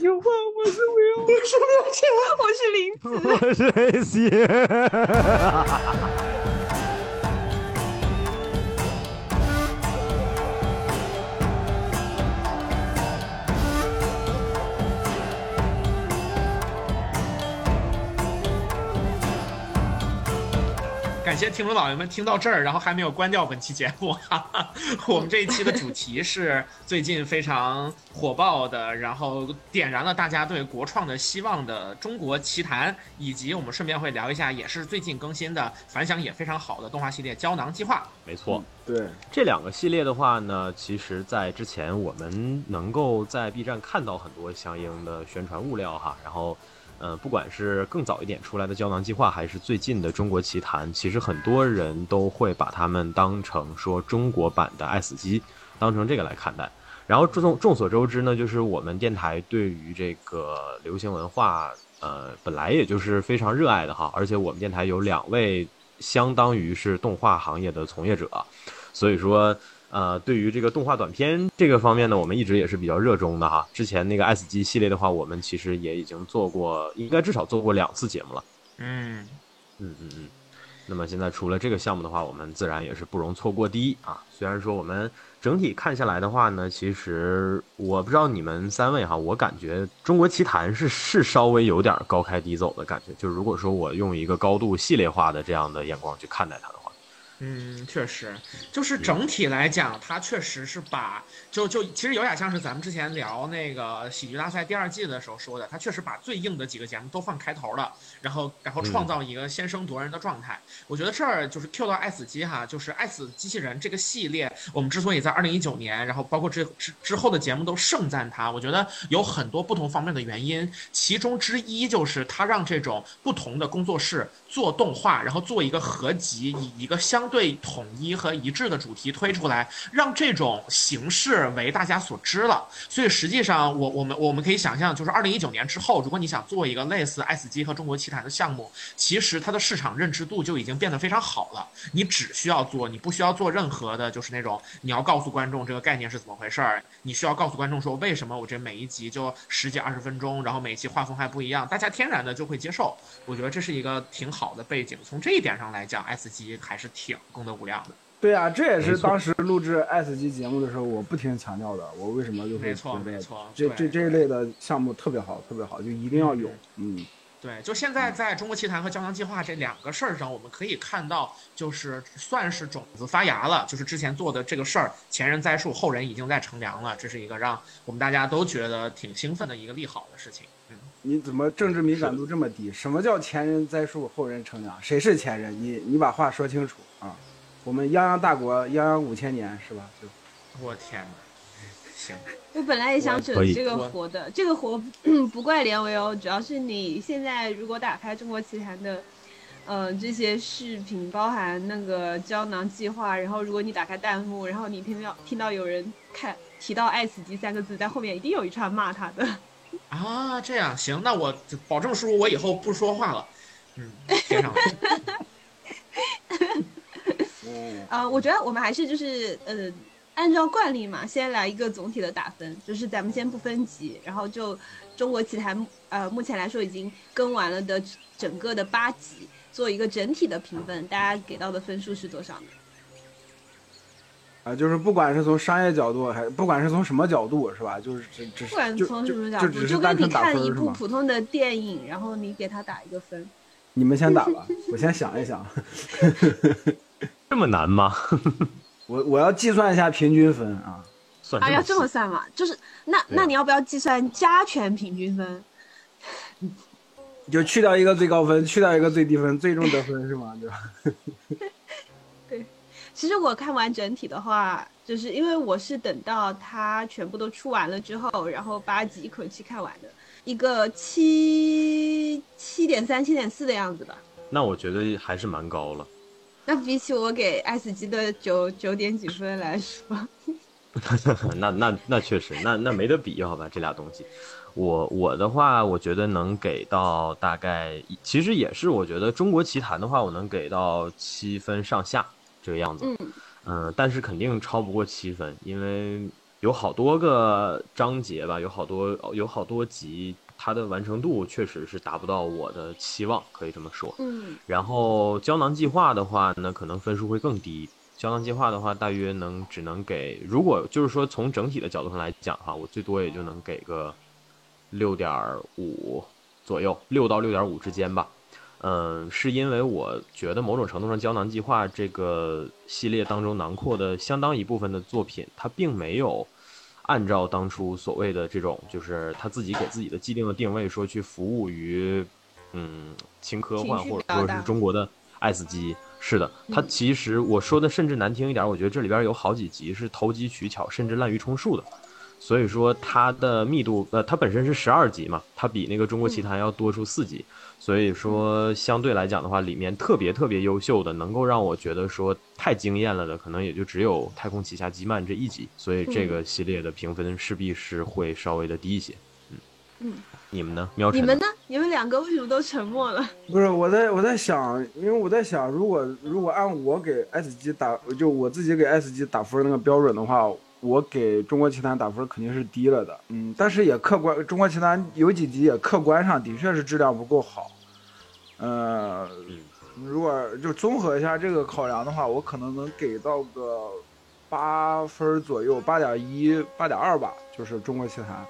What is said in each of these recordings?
平话，我是 Will，我是林子，我是 AC。感谢听众老爷们听到这儿，然后还没有关掉本期节目。哈哈，我们这一期的主题是最近非常火爆的，然后点燃了大家对国创的希望的《中国奇谭》，以及我们顺便会聊一下，也是最近更新的反响也非常好的动画系列《胶囊计划》。没错，对，这两个系列的话呢，其实在之前我们能够在 B 站看到很多相应的宣传物料哈，然后。呃，不管是更早一点出来的胶囊计划，还是最近的中国奇谭，其实很多人都会把他们当成说中国版的爱死机，当成这个来看待。然后众众所周知呢，就是我们电台对于这个流行文化，呃，本来也就是非常热爱的哈。而且我们电台有两位相当于是动画行业的从业者，所以说。呃，对于这个动画短片这个方面呢，我们一直也是比较热衷的哈。之前那个 S 级系列的话，我们其实也已经做过，应该至少做过两次节目了。嗯，嗯嗯嗯。那么现在除了这个项目的话，我们自然也是不容错过第一啊。虽然说我们整体看下来的话呢，其实我不知道你们三位哈，我感觉《中国奇谭》是是稍微有点高开低走的感觉。就如果说我用一个高度系列化的这样的眼光去看待它的话。嗯，确实，就是整体来讲，它确实是把就就其实有点像是咱们之前聊那个喜剧大赛第二季的时候说的，他确实把最硬的几个节目都放开头了，然后然后创造一个先声夺人的状态。我觉得这儿就是 Q 到爱死机哈，就是爱死机器人这个系列，我们之所以在二零一九年，然后包括之之之后的节目都盛赞它，我觉得有很多不同方面的原因，其中之一就是它让这种不同的工作室做动画，然后做一个合集，以一个相对统一和一致的主题推出来，让这种形式为大家所知了。所以实际上，我我们我们可以想象，就是二零一九年之后，如果你想做一个类似《S 级》和《中国奇谭》的项目，其实它的市场认知度就已经变得非常好了。你只需要做，你不需要做任何的，就是那种你要告诉观众这个概念是怎么回事儿，你需要告诉观众说为什么我这每一集就十几二十分钟，然后每一集画风还不一样，大家天然的就会接受。我觉得这是一个挺好的背景。从这一点上来讲，《，S 级》还是挺。功德无量的，对啊，这也是当时录制 S 级节目的时候，我不停强调的。我为什么就会觉得这这这一类的项目特别好，特别好，就一定要有。嗯，对，就现在在中国奇谭和胶囊计划这两个事儿上，我们可以看到，就是算是种子发芽了。就是之前做的这个事儿，前人栽树，后人已经在乘凉了。这是一个让我们大家都觉得挺兴奋的一个利好的事情。嗯，你怎么政治敏感度这么低？什么叫前人栽树，后人乘凉？谁是前人？你你把话说清楚啊！我们泱泱大国，泱泱五千年，是吧？就，我天哪！行，我本来也想整这个活的，这个活 不怪连维哦，主要是你现在如果打开中国奇谭的，呃，这些视频，包含那个胶囊计划，然后如果你打开弹幕，然后你听到听到有人看提到“爱死机”三个字，在后面一定有一串骂他的。啊，这样行，那我保证叔，我以后不说话了。嗯，贴上。呃，我觉得我们还是就是呃，按照惯例嘛，先来一个总体的打分，就是咱们先不分级，然后就中国奇谭呃，目前来说已经更完了的整个的八集，做一个整体的评分，大家给到的分数是多少呢？啊，就是不管是从商业角度，还不管是从什么角度，是吧？就是只只不管从什么角度，就跟你看一部普通的电影，然后你给他打一个分。你们先打吧，我先想一想。这么难吗？我我要计算一下平均分啊。算啊，要这么算嘛？就是那那你要不要计算加权平均分？就去掉一个最高分，去掉一个最低分，最终得分是吗？对吧？对。其实我看完整体的话，就是因为我是等到它全部都出完了之后，然后八集一口气看完的，一个七七点三、七点四的样子吧。那我觉得还是蛮高了。那比起我给 S 级的九九点几分来说，那那那确实，那那没得比，好吧？这俩东西，我我的话，我觉得能给到大概，其实也是，我觉得中国奇谭的话，我能给到七分上下这个样子。嗯嗯，但是肯定超不过七分，因为有好多个章节吧，有好多有好多集，它的完成度确实是达不到我的期望，可以这么说。嗯。然后胶囊计划的话呢，可能分数会更低。胶囊计划的话，大约能只能给，如果就是说从整体的角度上来讲的话，我最多也就能给个六点五左右，六到六点五之间吧。嗯，是因为我觉得某种程度上，胶囊计划这个系列当中囊括的相当一部分的作品，它并没有按照当初所谓的这种，就是他自己给自己的既定的定位，说去服务于嗯轻科幻或者说是中国的爱死机。是的，他其实我说的甚至难听一点，我觉得这里边有好几集是投机取巧，甚至滥竽充数的。所以说它的密度，呃，它本身是十二集嘛，它比那个中国奇谭要多出四集。所以说，相对来讲的话，里面特别特别优秀的，能够让我觉得说太惊艳了的，可能也就只有《太空奇侠基曼》这一集。所以这个系列的评分势必是会稍微的低一些。嗯嗯，你们呢？喵晨？你们呢？你们两个为什么都沉默了？不是，我在我在想，因为我在想，如果如果按我给 S 级打，就我自己给 S 级打分那个标准的话，我给中国奇谭打分肯定是低了的。嗯，但是也客观，中国奇谭有几集也客观上的确是质量不够好。呃，如果就综合一下这个考量的话，我可能能给到个八分左右，八点一、八点二吧，就是中国奇谭。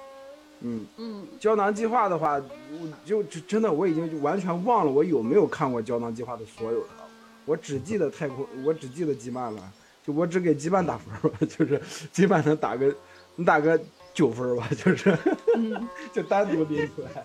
嗯嗯，胶囊计划的话，我就真的我已经完全忘了我有没有看过胶囊计划的所有的了，我只记得太空，我只记得基曼了，就我只给基曼打分吧，就是基曼能打个，能打个九分吧，就是，就单独拎出来。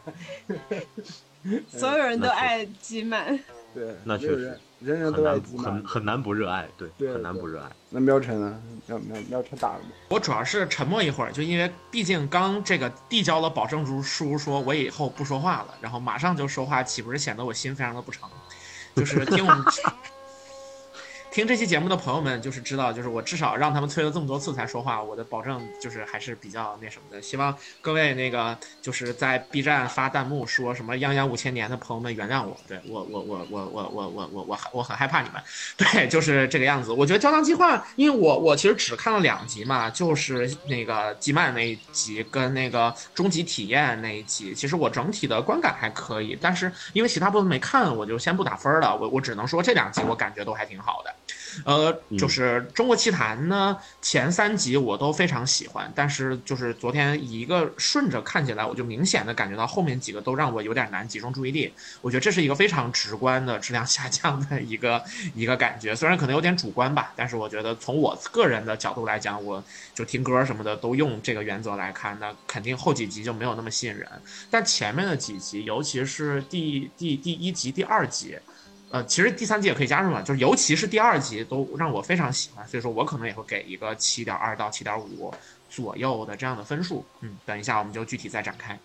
所有人都爱基曼，对，那确实，人人都爱基曼，很很难不热爱，对，很难不热爱。那喵晨呢？喵喵喵晨打了吗？我主要是沉默一会儿，就因为毕竟刚这个递交了保证书，说我以后不说话了，然后马上就说话，岂不是显得我心非常的不诚？就是听我们。听这期节目的朋友们，就是知道，就是我至少让他们催了这么多次才说话，我的保证就是还是比较那什么的。希望各位那个就是在 B 站发弹幕说什么“泱泱五千年”的朋友们原谅我，对我我我我我我我我我很害怕你们，对，就是这个样子。我觉得《胶囊计划》，因为我我其实只看了两集嘛，就是那个吉曼那一集跟那个终极体验那一集，其实我整体的观感还可以，但是因为其他部分没看，我就先不打分了。我我只能说这两集我感觉都还挺好的。呃，就是中国奇谭呢，前三集我都非常喜欢，但是就是昨天一个顺着看起来，我就明显的感觉到后面几个都让我有点难集中注意力。我觉得这是一个非常直观的质量下降的一个一个感觉，虽然可能有点主观吧，但是我觉得从我个人的角度来讲，我就听歌什么的都用这个原则来看，那肯定后几集就没有那么吸引人。但前面的几集，尤其是第第第一集、第二集。呃，其实第三集也可以加入嘛，就是尤其是第二集都让我非常喜欢，所以说我可能也会给一个七点二到七点五左右的这样的分数。嗯，等一下我们就具体再展开。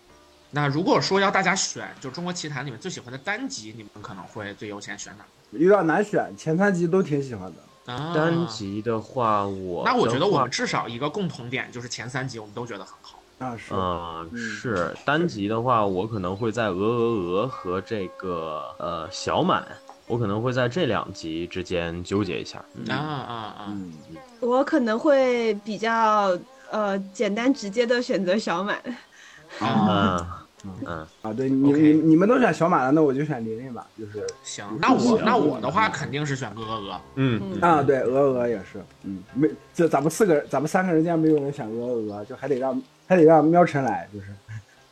那如果说要大家选，就中国奇谭里面最喜欢的单集，你们可能会最优先选哪？有点难选，前三集都挺喜欢的。啊，单集的话，我那我觉得我们至少一个共同点就是前三集我们都觉得很好。那是，嗯是单集的话，我可能会在鹅鹅鹅和这个呃小满。我可能会在这两集之间纠结一下。啊啊啊！我可能会比较呃简单直接的选择小满。啊 嗯啊！对你你你们都选小满了，那我就选琳琳吧。就是行，那我那我的话肯定是选鹅鹅。嗯啊，对，鹅鹅也是。嗯，没，就咱们四个，咱们三个人竟然没有人选鹅鹅，就还得让还得让喵晨来，就是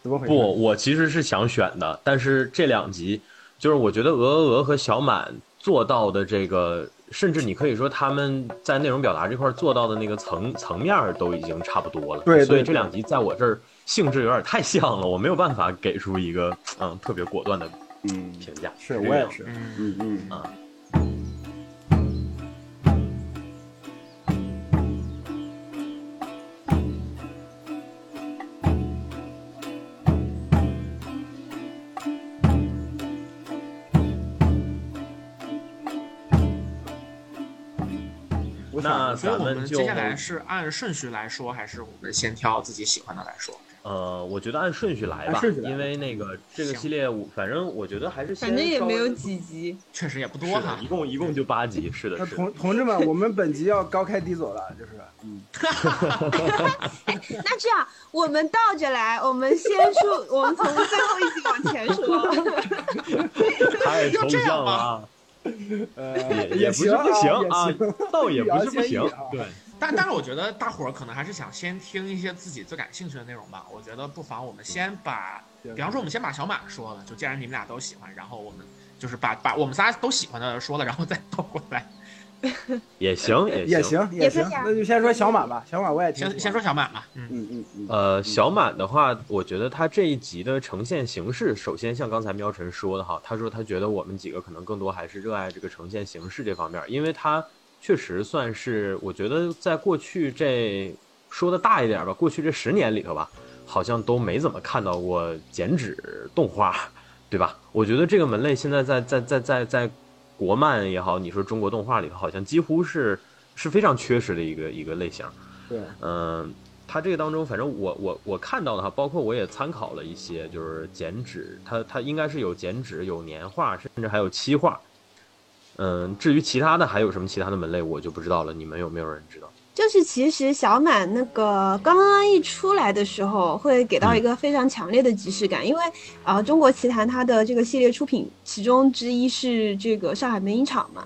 怎么回事？不，我其实是想选的，但是这两集。就是我觉得鹅鹅鹅和小满做到的这个，甚至你可以说他们在内容表达这块做到的那个层层面都已经差不多了。对，所以这两集在我这儿性质有点太像了，我没有办法给出一个嗯特别果断的嗯评价。是我也是，嗯嗯啊。我所以我们就接下来是按顺序来说，还是我们先挑自己喜欢的来说？呃，我觉得按顺序来吧，因为那个这个系列，我反正我觉得还是反正也没有几集。确实也不多哈一。共一共就八集，是的，那是的。同同志们，我们本集要高开低走了，就是，嗯，那这样，我们倒着来，我们先说，我们从最后一集往前说。太抽就这样吧象了啊，呃，也也不是不行啊，倒也不是不行，对。但但是我觉得大伙儿可能还是想先听一些自己最感兴趣的内容吧。我觉得不妨我们先把，比方说我们先把小马说了，就既然你们俩都喜欢，然后我们就是把把我们仨都喜欢的说了，然后再倒过来。也行也也行。也行那就先说小满吧，小满我也听先先说，小满吧，嗯，嗯嗯嗯，呃，小满的话，我觉得他这一集的呈现形式，首先像刚才喵晨说的哈，他说他觉得我们几个可能更多还是热爱这个呈现形式这方面，因为他确实算是，我觉得在过去这说的大一点吧，过去这十年里头吧，好像都没怎么看到过剪纸动画，对吧？我觉得这个门类现在在在在在在国漫也好，你说中国动画里头，好像几乎是是非常缺失的一个一个类型。对，嗯，它这个当中，反正我我我看到的哈，包括我也参考了一些，就是剪纸，它它应该是有剪纸、有年画，甚至还有漆画。嗯，至于其他的还有什么其他的门类，我就不知道了。你们有没有人知道？就是其实小满那个刚刚一出来的时候，会给到一个非常强烈的即视感，因为啊、呃中国奇谭它的这个系列出品，其中之一是这个上海美影厂嘛。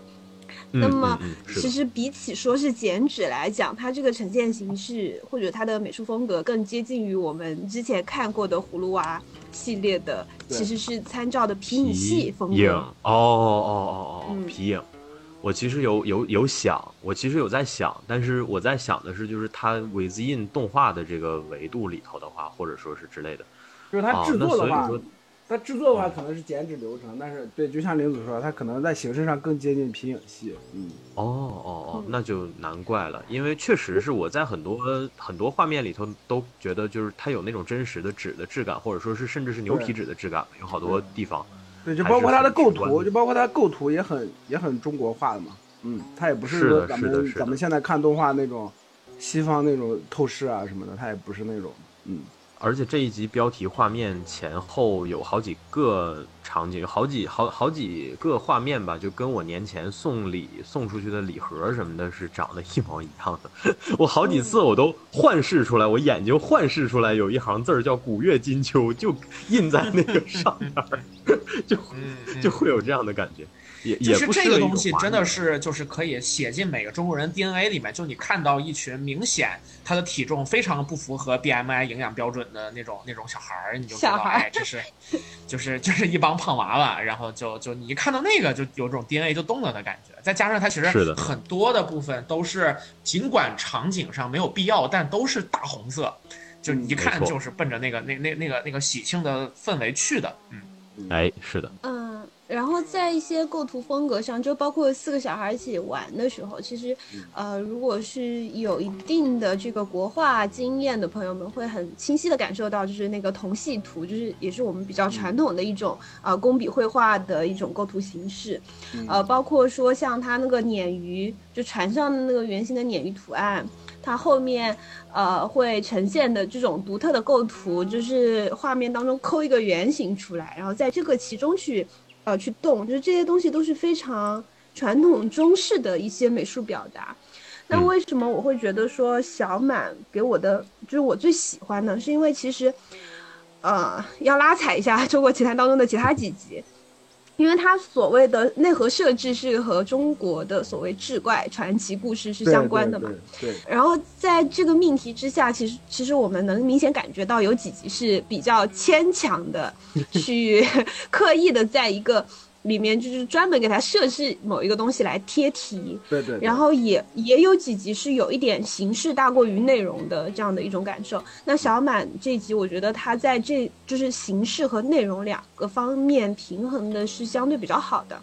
那么其实比起说是剪纸来讲，它这个呈现形式或者它的美术风格更接近于我们之前看过的葫芦娃系列的，其实是参照的皮影戏风影格。哦哦哦哦，嗯皮影。我其实有有有想，我其实有在想，但是我在想的是，就是它 within 动画的这个维度里头的话，或者说是之类的。就是它制作的话，它制作的话可能是剪纸流程，但是对，就像林子说，它可能在形式上更接近皮影戏，嗯，哦哦哦嗯，那就难怪了，因为确实是我在很多很多画面里头都觉得，就是它有那种真实的纸的质感，或者说是甚至是牛皮纸的质感，有好多地方。对，就包括它的构图，就包括它的构图也很也很中国化的嘛，嗯，它也不是说咱们咱们现在看动画那种西方那种透视啊什么的，它也不是那种，嗯，而且这一集标题画面前后有好几个场景，有好几好好几个画面吧，就跟我年前送礼送出去的礼盒什么的是长得一模一样的。我好几次我都幻视出来，我眼睛幻视出来有一行字儿叫“古月金秋”，就印在那个上面，就就会有这样的感觉。也就是这个东西真的是就是可以写进每个中国人 DNA 里面，就你看到一群明显他的体重非常不符合 BMI 营养标准的那种那种小孩儿，你就知道，哎，这是就是就是一帮胖娃娃，然后就就你一看到那个就有种 DNA 就动了的感觉，再加上它其实很多的部分都是尽管场景上没有必要，但都是大红色。就你一看就是奔着那个那那那个那个喜庆的氛围去的，嗯，哎，是的，嗯，然后在一些构图风格上，就包括四个小孩一起玩的时候，其实，呃，如果是有一定的这个国画经验的朋友们，会很清晰的感受到，就是那个同系图，就是也是我们比较传统的一种呃工笔绘画的一种构图形式，呃，包括说像它那个鲶鱼，就船上的那个圆形的鲶鱼图案。它后面，呃，会呈现的这种独特的构图，就是画面当中抠一个圆形出来，然后在这个其中去，呃，去动，就是这些东西都是非常传统中式的一些美术表达。那嗯为什么我会觉得说小满给我的就是我最喜欢呢？是因为其实，呃，要拉踩一下 中国奇谭当中的其他几集。因为它所谓的内核设置是和中国的所谓志怪传奇故事是相关的嘛，对对。对然后在这个命题之下，其实其实我们能明显感觉到有几集是比较牵强的，去 刻意的在一个里面就是专门给他设置某一个东西来贴题，对对，对然后也也有几集是有一点形式大过于内容的这样的一种感受。那小满这集，我觉得他在这就是形式和内容两个方面平衡的是相对比较好的。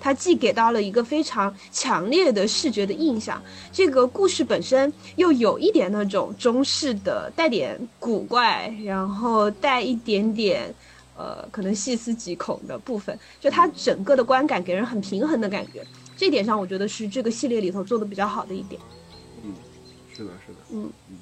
他既给到了一个非常强烈的视觉的印象，这个故事本身又有一点那种中式的带点古怪，然后带一点点。呃，可能细思极恐的部分，就它整个的观感给人很平衡的感觉，这点上我觉得是这个系列里头做的比较好的一点。嗯，是的，是的，嗯嗯。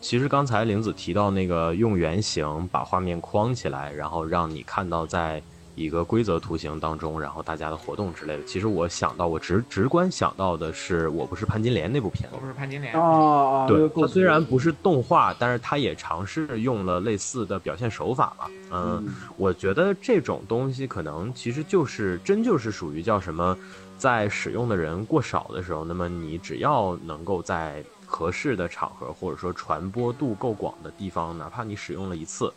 其实刚才玲子提到那个用圆形把画面框起来，然后让你看到在。一个规则图形当中，然后大家的活动之类的。其实我想到，我直直观想到的是，我不是潘金莲那部片子。我不是潘金莲哦，对，它虽然不是动画，但是它也尝试用了类似的表现手法嘛。嗯，我觉得这种东西可能其实就是真就是属于叫什么，在使用的人过少的时候，那么你只要能够在合适的场合或者说传播度够广的地方，哪怕你使用了一次。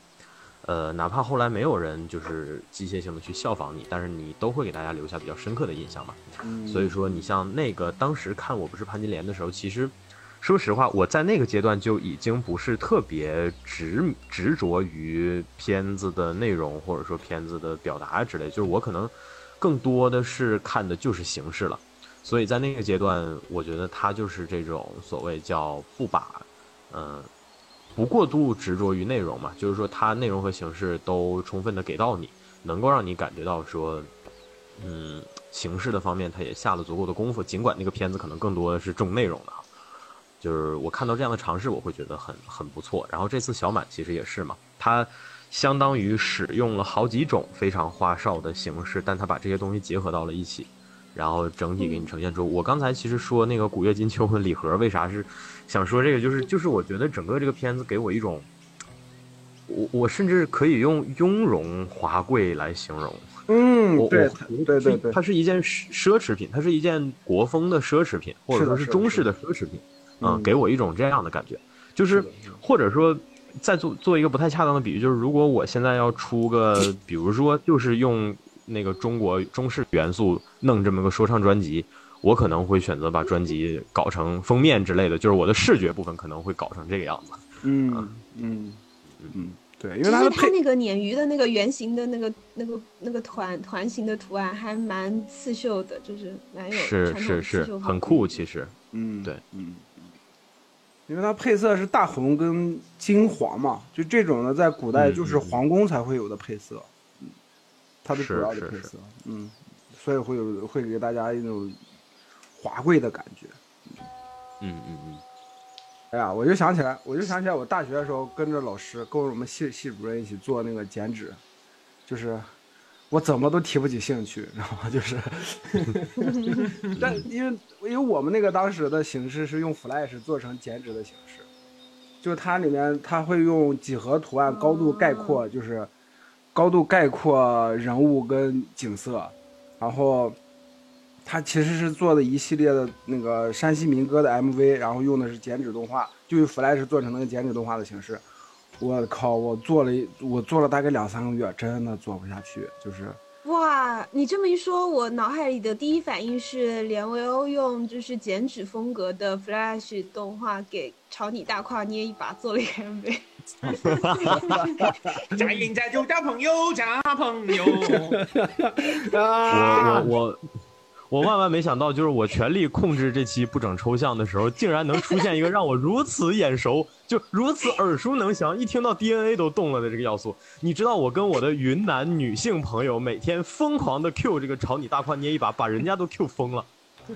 呃，哪怕后来没有人就是机械性的去效仿你，但是你都会给大家留下比较深刻的印象嘛。所以说，你像那个当时看我不是潘金莲的时候，其实说实话，我在那个阶段就已经不是特别执执着于片子的内容或者说片子的表达之类，就是我可能更多的是看的就是形式了。所以在那个阶段，我觉得他就是这种所谓叫不把，嗯。不过度执着于内容嘛，就是说它内容和形式都充分的给到你，能够让你感觉到说，嗯，形式的方面它也下了足够的功夫。尽管那个片子可能更多的是重内容的，就是我看到这样的尝试，我会觉得很很不错。然后这次小满其实也是嘛，它相当于使用了好几种非常花哨的形式，但它把这些东西结合到了一起。然后整体给你呈现出，我刚才其实说那个古月金秋和礼盒，为啥是想说这个？就是就是我觉得整个这个片子给我一种，我我甚至可以用雍容华贵来形容。嗯，对对对对，它是一件奢侈品，它是一件国风的奢侈品，或者说是中式的奢侈品。嗯，给我一种这样的感觉，就是或者说再做做一个不太恰当的比喻，就是如果我现在要出个，比如说就是用。那个中国中式元素弄这么个说唱专辑，我可能会选择把专辑搞成封面之类的，就是我的视觉部分可能会搞成这个样子。嗯嗯嗯，对，因为它它那个鲶鱼的那个圆形的那个那个那个团团形的图案还蛮刺绣的，就是蛮有是是是很酷，其实嗯对嗯，因为它配色是大红跟金黄嘛，就这种的在古代就是皇宫才会有的配色。嗯它的主要的配色，嗯，所以会有会给大家一种华贵的感觉，嗯嗯嗯。哎呀，我就想起来，我就想起来，我大学的时候跟着老师，跟我们系系主任一起做那个剪纸，就是我怎么都提不起兴趣，然后就是，但因为因为我们那个当时的形式是用 Flash 做成剪纸的形式，就它里面它会用几何图案高度概括，就是。高度概括人物跟景色，然后，他其实是做的一系列的那个山西民歌的 MV，然后用的是剪纸动画，就用 Flash 做成那个剪纸动画的形式。我靠，我做了一，我做了大概两三个月，真的做不下去，就是。哇，你这么一说，我脑海里的第一反应是连维欧用就是剪纸风格的 Flash 动画给朝你大胯捏一把做了一个 MV。加赢在就交朋友，交朋友。我我我我万万没想到，就是我全力控制这期不整抽象的时候，竟然能出现一个让我如此眼熟，就如此耳熟能详，一听到 DNA 都动了的这个要素。你知道，我跟我的云南女性朋友每天疯狂的 Q 这个朝你大胯捏一把，把人家都 Q 疯了。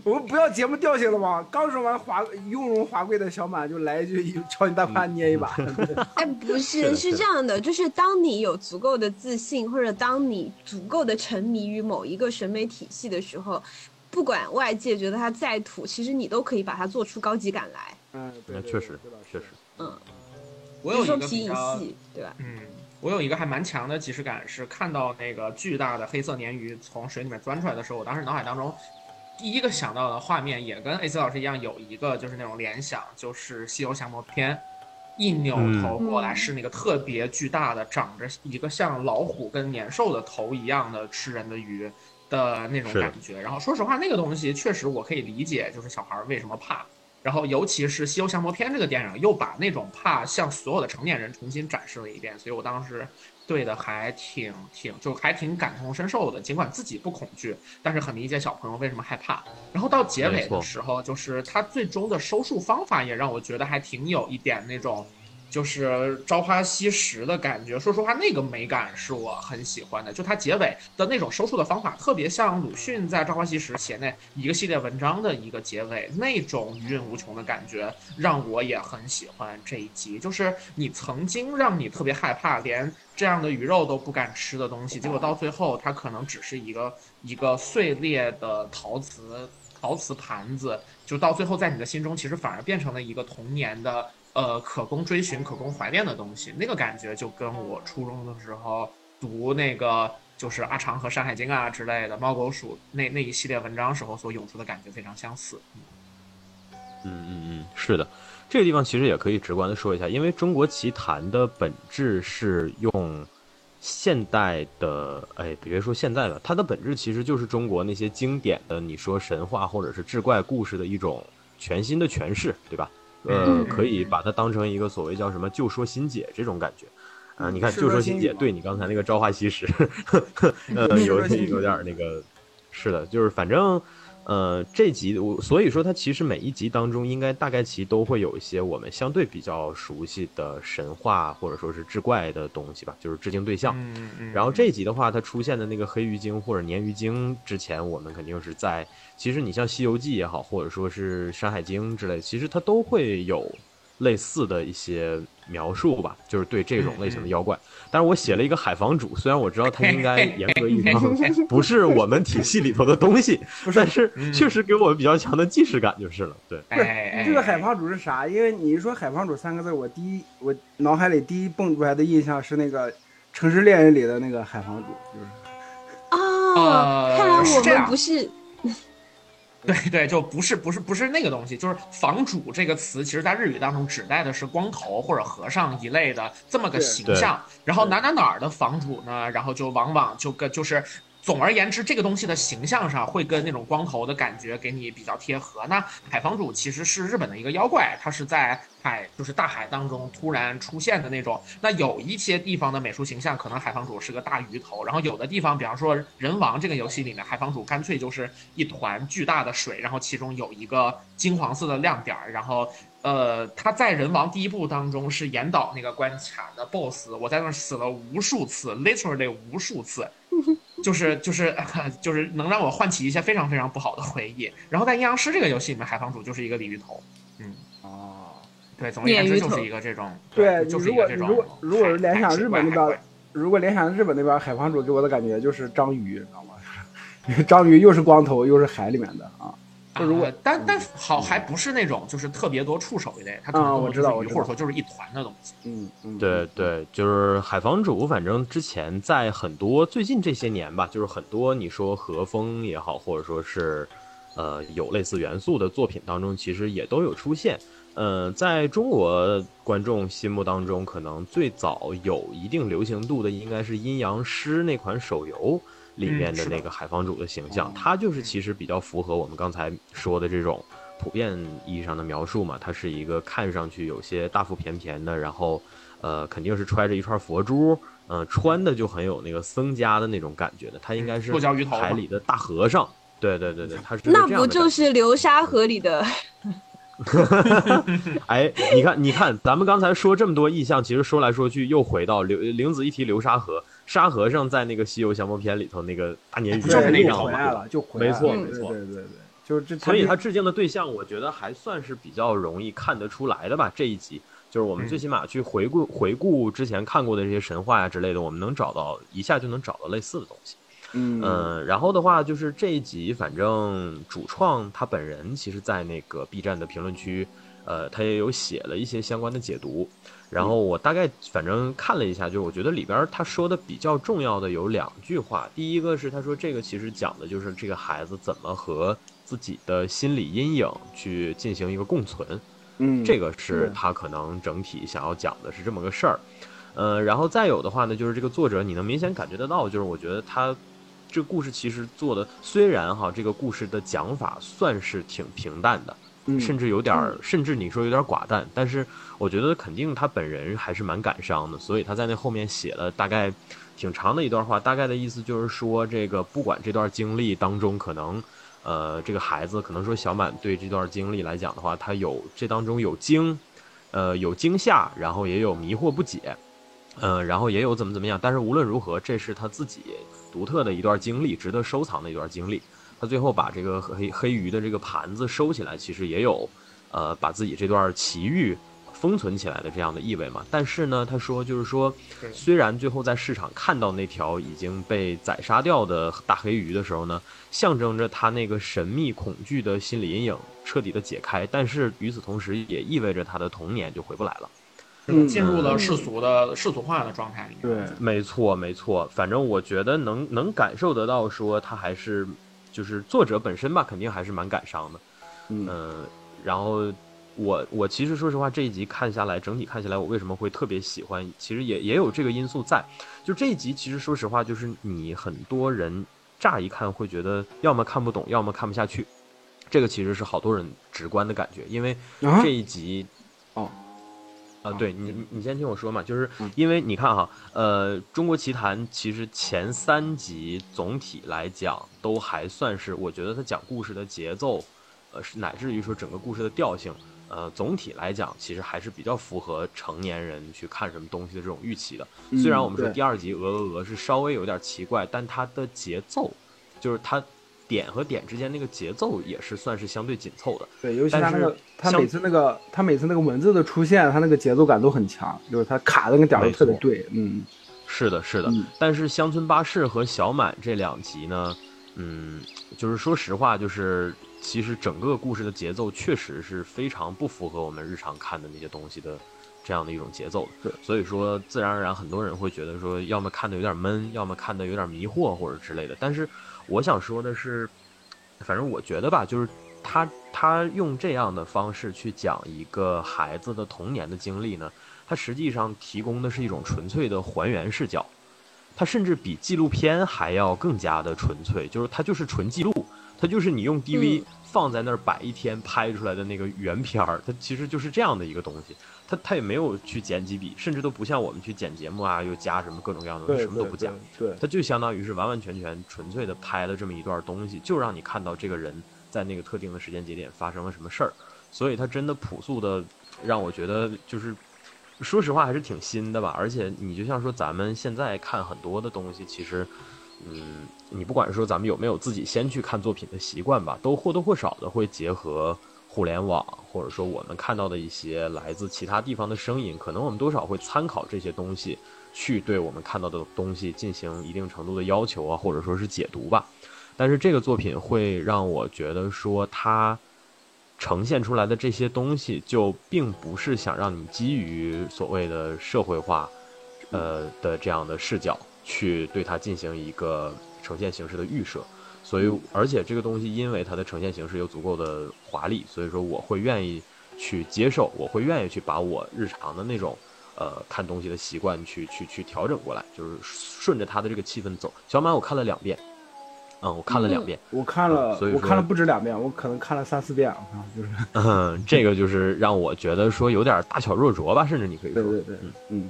我们不要节目调性了吗？刚说完华雍容华贵的小满，就来一句朝你大胯捏一把。哎，不是，是这样的，就是当你有足够的自信，或者当你足够的沉迷于某一个审美体系的时候，不管外界觉得它再土，其实你都可以把它做出高级感来。嗯，对确实，确实。嗯，我有一个皮影戏，对吧？嗯，我有一个还蛮强的即视感，是看到那个巨大的黑色鲶鱼从水里面钻出来的时候，我当时脑海当中。第一个想到的画面也跟 AC 老师一样，有一个就是那种联想，就是《西游降魔篇》，一扭头过来是那个特别巨大的、长着一个像老虎跟年兽的头一样的吃人的鱼的那种感觉。然后说实话，那个东西确实我可以理解，就是小孩为什么怕。然后尤其是《西游降魔篇》这个电影，又把那种怕向所有的成年人重新展示了一遍，所以我当时。对的，还挺挺就还挺感同身受的。尽管自己不恐惧，但是很理解小朋友为什么害怕。然后到结尾的时候，就是他最终的收束方法也让我觉得还挺有一点那种，就是《朝花夕拾》的感觉。说实话，那个美感是我很喜欢的，就它结尾的那种收束的方法，特别像鲁迅在《朝花夕拾》写那一个系列文章的一个结尾，那种余韵无穷的感觉，让我也很喜欢这一集。就是你曾经让你特别害怕，连这样的鱼肉都不敢吃的东西，结果到最后，它可能只是一个一个碎裂的陶瓷陶瓷盘子，就到最后在你的心中，其实反而变成了一个童年的。呃，可供追寻、可供怀念的东西，那个感觉就跟我初中的时候读那个就是阿长和《山海经》啊之类的猫狗鼠那那一系列文章时候所涌出的感觉非常相似。嗯嗯嗯，是的，这个地方其实也可以直观的说一下，因为中国奇谭的本质是用现代的，哎，别说现代的，它的本质其实就是中国那些经典的，你说神话或者是志怪故事的一种全新的诠释，对吧？呃，可以把它当成一个所谓叫什么“旧说新解”这种感觉，啊，你看“旧说新解”，对你刚才那个《朝花夕拾》，呃，有有点那个，是的，就是反正。呃，这集我所以说它其实每一集当中应该大概其都会有一些我们相对比较熟悉的神话或者说是志怪的东西吧，就是致敬对象。然后这一集的话，它出现的那个黑鱼精或者鲶鱼精之前，我们肯定是在其实你像《西游记》也好，或者说是《山海经》之类，其实它都会有。类似的一些描述吧，就是对这种类型的妖怪。但是我写了一个海房主，虽然我知道他应该严格意义上不是我们体系里头的东西，但是确实给我比较强的既视感就是了。对，这个海房主是啥？因为你一说海房主三个字，我第一我脑海里第一蹦出来的印象是那个《城市猎人》里的那个海房主，就是。啊，看来我们不是。对对，就不是不是不是那个东西，就是房主这个词，其实在日语当中指代的是光头或者和尚一类的这么个形象。然后哪哪哪儿的房主呢？然后就往往就跟就是。总而言之，这个东西的形象上会跟那种光头的感觉给你比较贴合。那海房主其实是日本的一个妖怪，它是在海就是大海当中突然出现的那种。那有一些地方的美术形象，可能海房主是个大鱼头，然后有的地方，比方说人王这个游戏里面，海房主干脆就是一团巨大的水，然后其中有一个金黄色的亮点儿，然后。呃，他在人王第一部当中是岩岛那个关卡的 BOSS，我在那儿死了无数次，literally 无数次，就是就是 就是能让我唤起一些非常非常不好的回忆。然后在阴阳师这个游戏里面，海房主就是一个鲤鱼头，嗯，哦，对，总而言之就是一个这种，对，就是一个这种。如果如果是联想日本那边，如果联想日本那边海房主给我的感觉就是章鱼，你知道吗？章鱼又是光头又是海里面的啊。如果但但好还不是那种就是特别多触手一类，它可能我知道，或者说就是一团的东西。嗯嗯，对对，就是海防主，反正之前在很多最近这些年吧，就是很多你说和风也好，或者说是呃有类似元素的作品当中，其实也都有出现。嗯，在中国观众心目当中，可能最早有一定流行度的，应该是阴阳师那款手游。里面的那个海房主的形象，他就是其实比较符合我们刚才说的这种普遍意义上的描述嘛。他是一个看上去有些大腹便便的，然后呃肯定是揣着一串佛珠，嗯，穿的就很有那个僧家的那种感觉的。他应该是海里的大和尚。对对对对，他是那不就是流沙河里的？哎，你看你看，咱们刚才说这么多意象，其实说来说去又回到刘玲子一提流沙河。沙和尚在那个《西游降魔篇》里头那个大鲶鱼就是那张回来了，就回没错没错，对对对，就是这。所以他致敬的对象，我觉得还算是比较容易看得出来的吧。这一集就是我们最起码去回顾回顾之前看过的这些神话呀之类的，我们能找到一下就能找到类似的东西。嗯，然后的话就是这一集，反正主创他本人其实，在那个 B 站的评论区，呃，他也有写了一些相关的解读。然后我大概反正看了一下，就是我觉得里边他说的比较重要的有两句话。第一个是他说这个其实讲的就是这个孩子怎么和自己的心理阴影去进行一个共存，嗯，这个是他可能整体想要讲的是这么个事儿。呃，然后再有的话呢，就是这个作者你能明显感觉得到，就是我觉得他这个故事其实做的虽然哈这个故事的讲法算是挺平淡的。甚至有点儿，甚至你说有点寡淡，但是我觉得肯定他本人还是蛮感伤的，所以他在那后面写了大概挺长的一段话，大概的意思就是说，这个不管这段经历当中可能，呃，这个孩子可能说小满对这段经历来讲的话，他有这当中有惊，呃，有惊吓，然后也有迷惑不解，呃，然后也有怎么怎么样。但是无论如何，这是他自己独特的一段经历，值得收藏的一段经历。他最后把这个黑黑鱼的这个盘子收起来，其实也有，呃，把自己这段奇遇封存起来的这样的意味嘛。但是呢，他说就是说，虽然最后在市场看到那条已经被宰杀掉的大黑鱼的时候呢，象征着他那个神秘恐惧的心理阴影彻底的解开，但是与此同时也意味着他的童年就回不来了。进入了世俗的世俗化的状态里面。对，没错没错。反正我觉得能能感受得到，说他还是。就是作者本身吧，肯定还是蛮感伤的，嗯，然后我我其实说实话，这一集看下来，整体看下来，我为什么会特别喜欢？其实也也有这个因素在。就这一集，其实说实话，就是你很多人乍一看会觉得，要么看不懂，要么看不下去。这个其实是好多人直观的感觉，因为这一集，哦。啊，对你，你先听我说嘛，就是因为你看哈，呃，《中国奇谭》其实前三集总体来讲都还算是，我觉得它讲故事的节奏，呃，是乃至于说整个故事的调性，呃，总体来讲其实还是比较符合成年人去看什么东西的这种预期的。虽然我们说第二集《鹅鹅鹅》是稍微有点奇怪，但它的节奏，就是它。点和点之间那个节奏也是算是相对紧凑的，对，尤其他那个他每次那个他每次那个文字的出现，他那个节奏感都很强，就是他卡的那个点儿特别对，嗯，是的，是的。但是乡村巴士和小满这两集呢，嗯，就是说实话，就是其实整个故事的节奏确实是非常不符合我们日常看的那些东西的这样的一种节奏，对，所以说自然而然很多人会觉得说，要么看的有点闷，要么看的有点迷惑或者之类的，但是。我想说的是，反正我觉得吧，就是他他用这样的方式去讲一个孩子的童年的经历呢，他实际上提供的是一种纯粹的还原视角，它甚至比纪录片还要更加的纯粹，就是它就是纯记录，它就是你用 DV 放在那儿摆一天拍出来的那个原片儿，它其实就是这样的一个东西。他他也没有去剪几笔，甚至都不像我们去剪节目啊，又加什么各种各样的东西，什么都不加。对，他就相当于是完完全全纯粹的拍了这么一段东西，就让你看到这个人在那个特定的时间节点发生了什么事儿。所以他真的朴素的让我觉得就是，说实话还是挺新的吧。而且你就像说咱们现在看很多的东西，其实，嗯，你不管说咱们有没有自己先去看作品的习惯吧，都或多或少的会结合。互联网，或者说我们看到的一些来自其他地方的声音，可能我们多少会参考这些东西，去对我们看到的东西进行一定程度的要求啊，或者说是解读吧。但是这个作品会让我觉得说，它呈现出来的这些东西，就并不是想让你基于所谓的社会化，呃的这样的视角去对它进行一个呈现形式的预设。所以，而且这个东西因为它的呈现形式有足够的华丽，所以说我会愿意去接受，我会愿意去把我日常的那种呃看东西的习惯去去去调整过来，就是顺着它的这个气氛走。小满我看了两遍，嗯，我看了两遍，我看了，所以我看了不止两遍，我可能看了三四遍啊，就是，嗯，这个就是让我觉得说有点大巧若拙吧，甚至你可以说，对对对，嗯。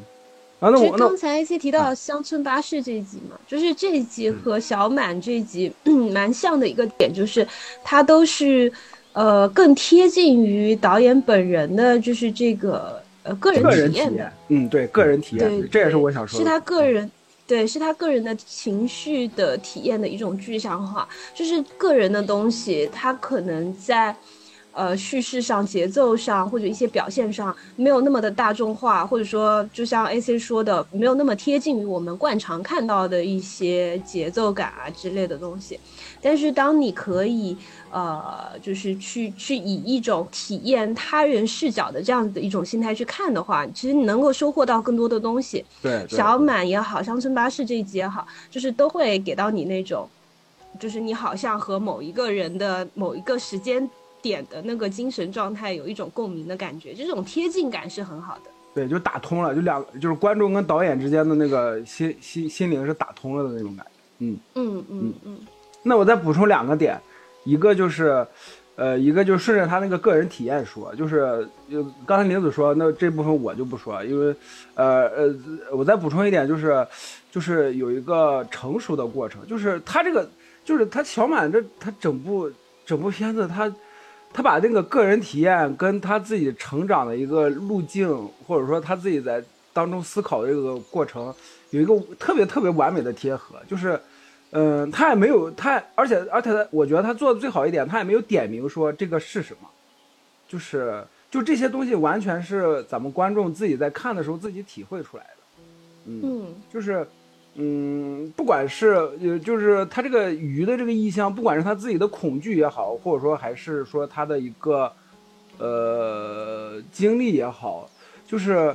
其实刚才一些提到乡村巴士这一集嘛，就是这一集和小满这一集蛮像的一个点，就是它都是呃更贴近于导演本人的，就是这个呃个人体验。嗯，对，个人体验，这也是我想说的，是他个人，对，是他个人的情绪的体验的一种具象化，就是个人的东西，他可能在。呃，叙事上、节奏上或者一些表现上没有那么的大众化，或者说，就像 A C 说的，没有那么贴近于我们惯常看到的一些节奏感啊之类的东西。但是，当你可以呃，就是去去以一种体验他人视角的这样子的一种心态去看的话，其实你能够收获到更多的东西。对，小满也好，乡村巴士这一集也好，就是都会给到你那种，就是你好像和某一个人的某一个时间。点的那个精神状态有一种共鸣的感觉，这种贴近感是很好的。对，就打通了，就两就是观众跟导演之间的那个心心心灵是打通了的那种感觉。嗯嗯嗯嗯。那我再补充两个点，一个就是，呃，一个就顺着他那个个人体验说，就是就刚才林子说那这部分我就不说，因为，呃呃，我再补充一点就是，就是有一个成熟的过程，就是他这个就是他小满这他整部整部片子他。他把那个个人体验跟他自己成长的一个路径，或者说他自己在当中思考的这个过程，有一个特别特别完美的贴合，就是，嗯，他也没有他，而且而且我觉得他做的最好一点，他也没有点名说这个是什么，就是就这些东西完全是咱们观众自己在看的时候自己体会出来的，嗯，就是。嗯，不管是呃，就是他这个鱼的这个意象，不管是他自己的恐惧也好，或者说还是说他的一个呃经历也好，就是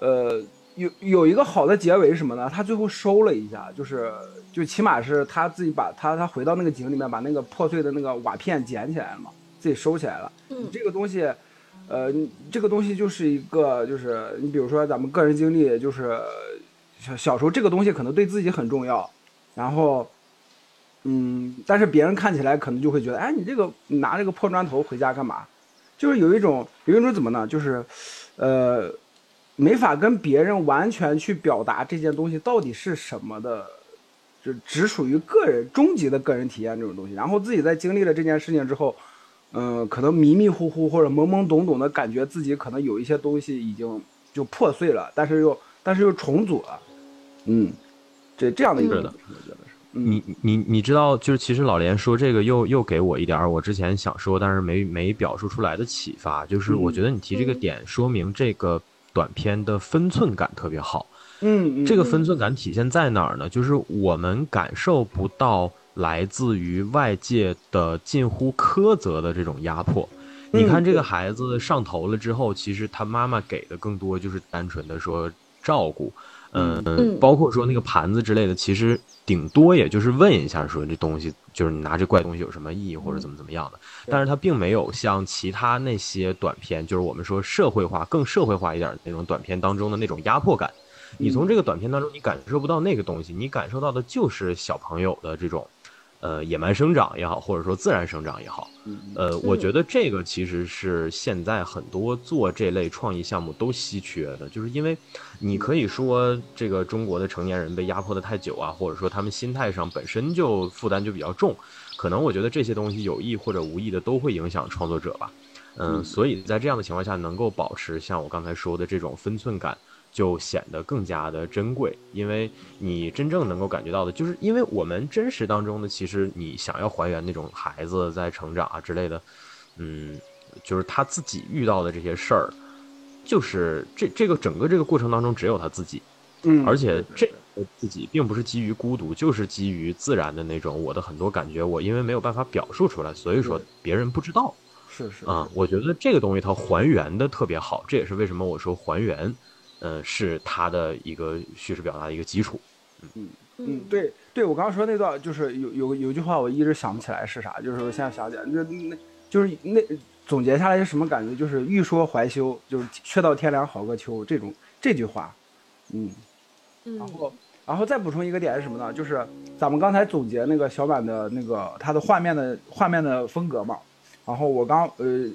呃有有一个好的结尾是什么呢？他最后收了一下，就是就起码是他自己把他他回到那个井里面，把那个破碎的那个瓦片捡起来了嘛，自己收起来了。嗯，这个东西，呃，这个东西就是一个就是你比如说咱们个人经历，就是。小小时候这个东西可能对自己很重要，然后，嗯，但是别人看起来可能就会觉得，哎，你这个拿这个破砖头回家干嘛？就是有一种有一种怎么呢？就是，呃，没法跟别人完全去表达这件东西到底是什么的，就只属于个人终极的个人体验这种东西。然后自己在经历了这件事情之后，嗯，可能迷迷糊糊或者懵懵懂懂的感觉自己可能有一些东西已经就破碎了，但是又但是又重组了。嗯，这这样的一个，我觉得是。你你你知道，就是其实老连说这个又又给我一点我之前想说但是没没表述出来的启发，就是我觉得你提这个点，说明这个短片的分寸感特别好。嗯，这个分寸感体现在哪儿呢？就是我们感受不到来自于外界的近乎苛责的这种压迫。你看这个孩子上头了之后，其实他妈妈给的更多就是单纯的说照顾。嗯，包括说那个盘子之类的，其实顶多也就是问一下，说这东西就是你拿这怪东西有什么意义或者怎么怎么样的。但是它并没有像其他那些短片，就是我们说社会化、更社会化一点的那种短片当中的那种压迫感。你从这个短片当中，你感受不到那个东西，你感受到的就是小朋友的这种。呃，野蛮生长也好，或者说自然生长也好，呃，我觉得这个其实是现在很多做这类创意项目都稀缺的，就是因为你可以说这个中国的成年人被压迫的太久啊，或者说他们心态上本身就负担就比较重，可能我觉得这些东西有意或者无意的都会影响创作者吧，嗯，所以在这样的情况下，能够保持像我刚才说的这种分寸感。就显得更加的珍贵，因为你真正能够感觉到的，就是因为我们真实当中的，其实你想要还原那种孩子在成长啊之类的，嗯，就是他自己遇到的这些事儿，就是这这个整个这个过程当中只有他自己，嗯，而且这自己并不是基于孤独，就是基于自然的那种我的很多感觉，我因为没有办法表述出来，所以说别人不知道，是是啊，我觉得这个东西它还原的特别好，这也是为什么我说还原。嗯，是他的一个叙事表达的一个基础。嗯嗯对对，我刚刚说那段就是有有有句话我一直想不起来是啥，就是我现在想起来，那那就是那总结下来是什么感觉？就是欲说还休，就是却道天凉好个秋这种这句话。嗯，然后然后再补充一个点是什么呢？就是咱们刚才总结那个小满的那个他的画面的画面的风格嘛。然后我刚呃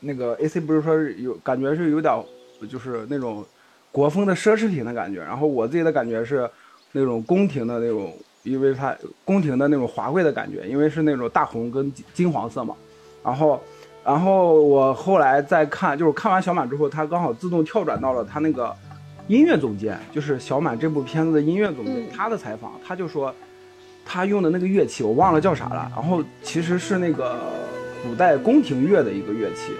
那个 AC 不是说有感觉是有点就是那种。国风的奢侈品的感觉，然后我自己的感觉是，那种宫廷的那种，因为它宫廷的那种华贵的感觉，因为是那种大红跟金黄色嘛。然后，然后我后来再看，就是看完小满之后，它刚好自动跳转到了他那个音乐总监，就是小满这部片子的音乐总监，他的采访，他就说他用的那个乐器我忘了叫啥了，然后其实是那个古代宫廷乐的一个乐器，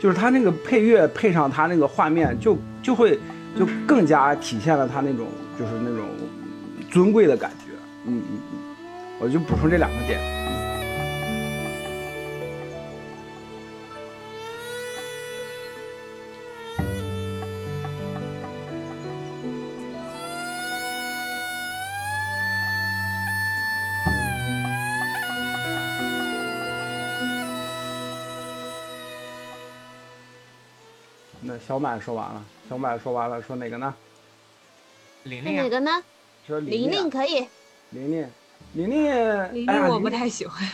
就是他那个配乐配上他那个画面，就就会。就更加体现了他那种就是那种尊贵的感觉，嗯嗯嗯，我就补充这两个点。小满说完了。小满说完了，说哪个呢？玲玲哪个呢？说玲玲可以。玲玲，玲玲，玲玲我不太喜欢。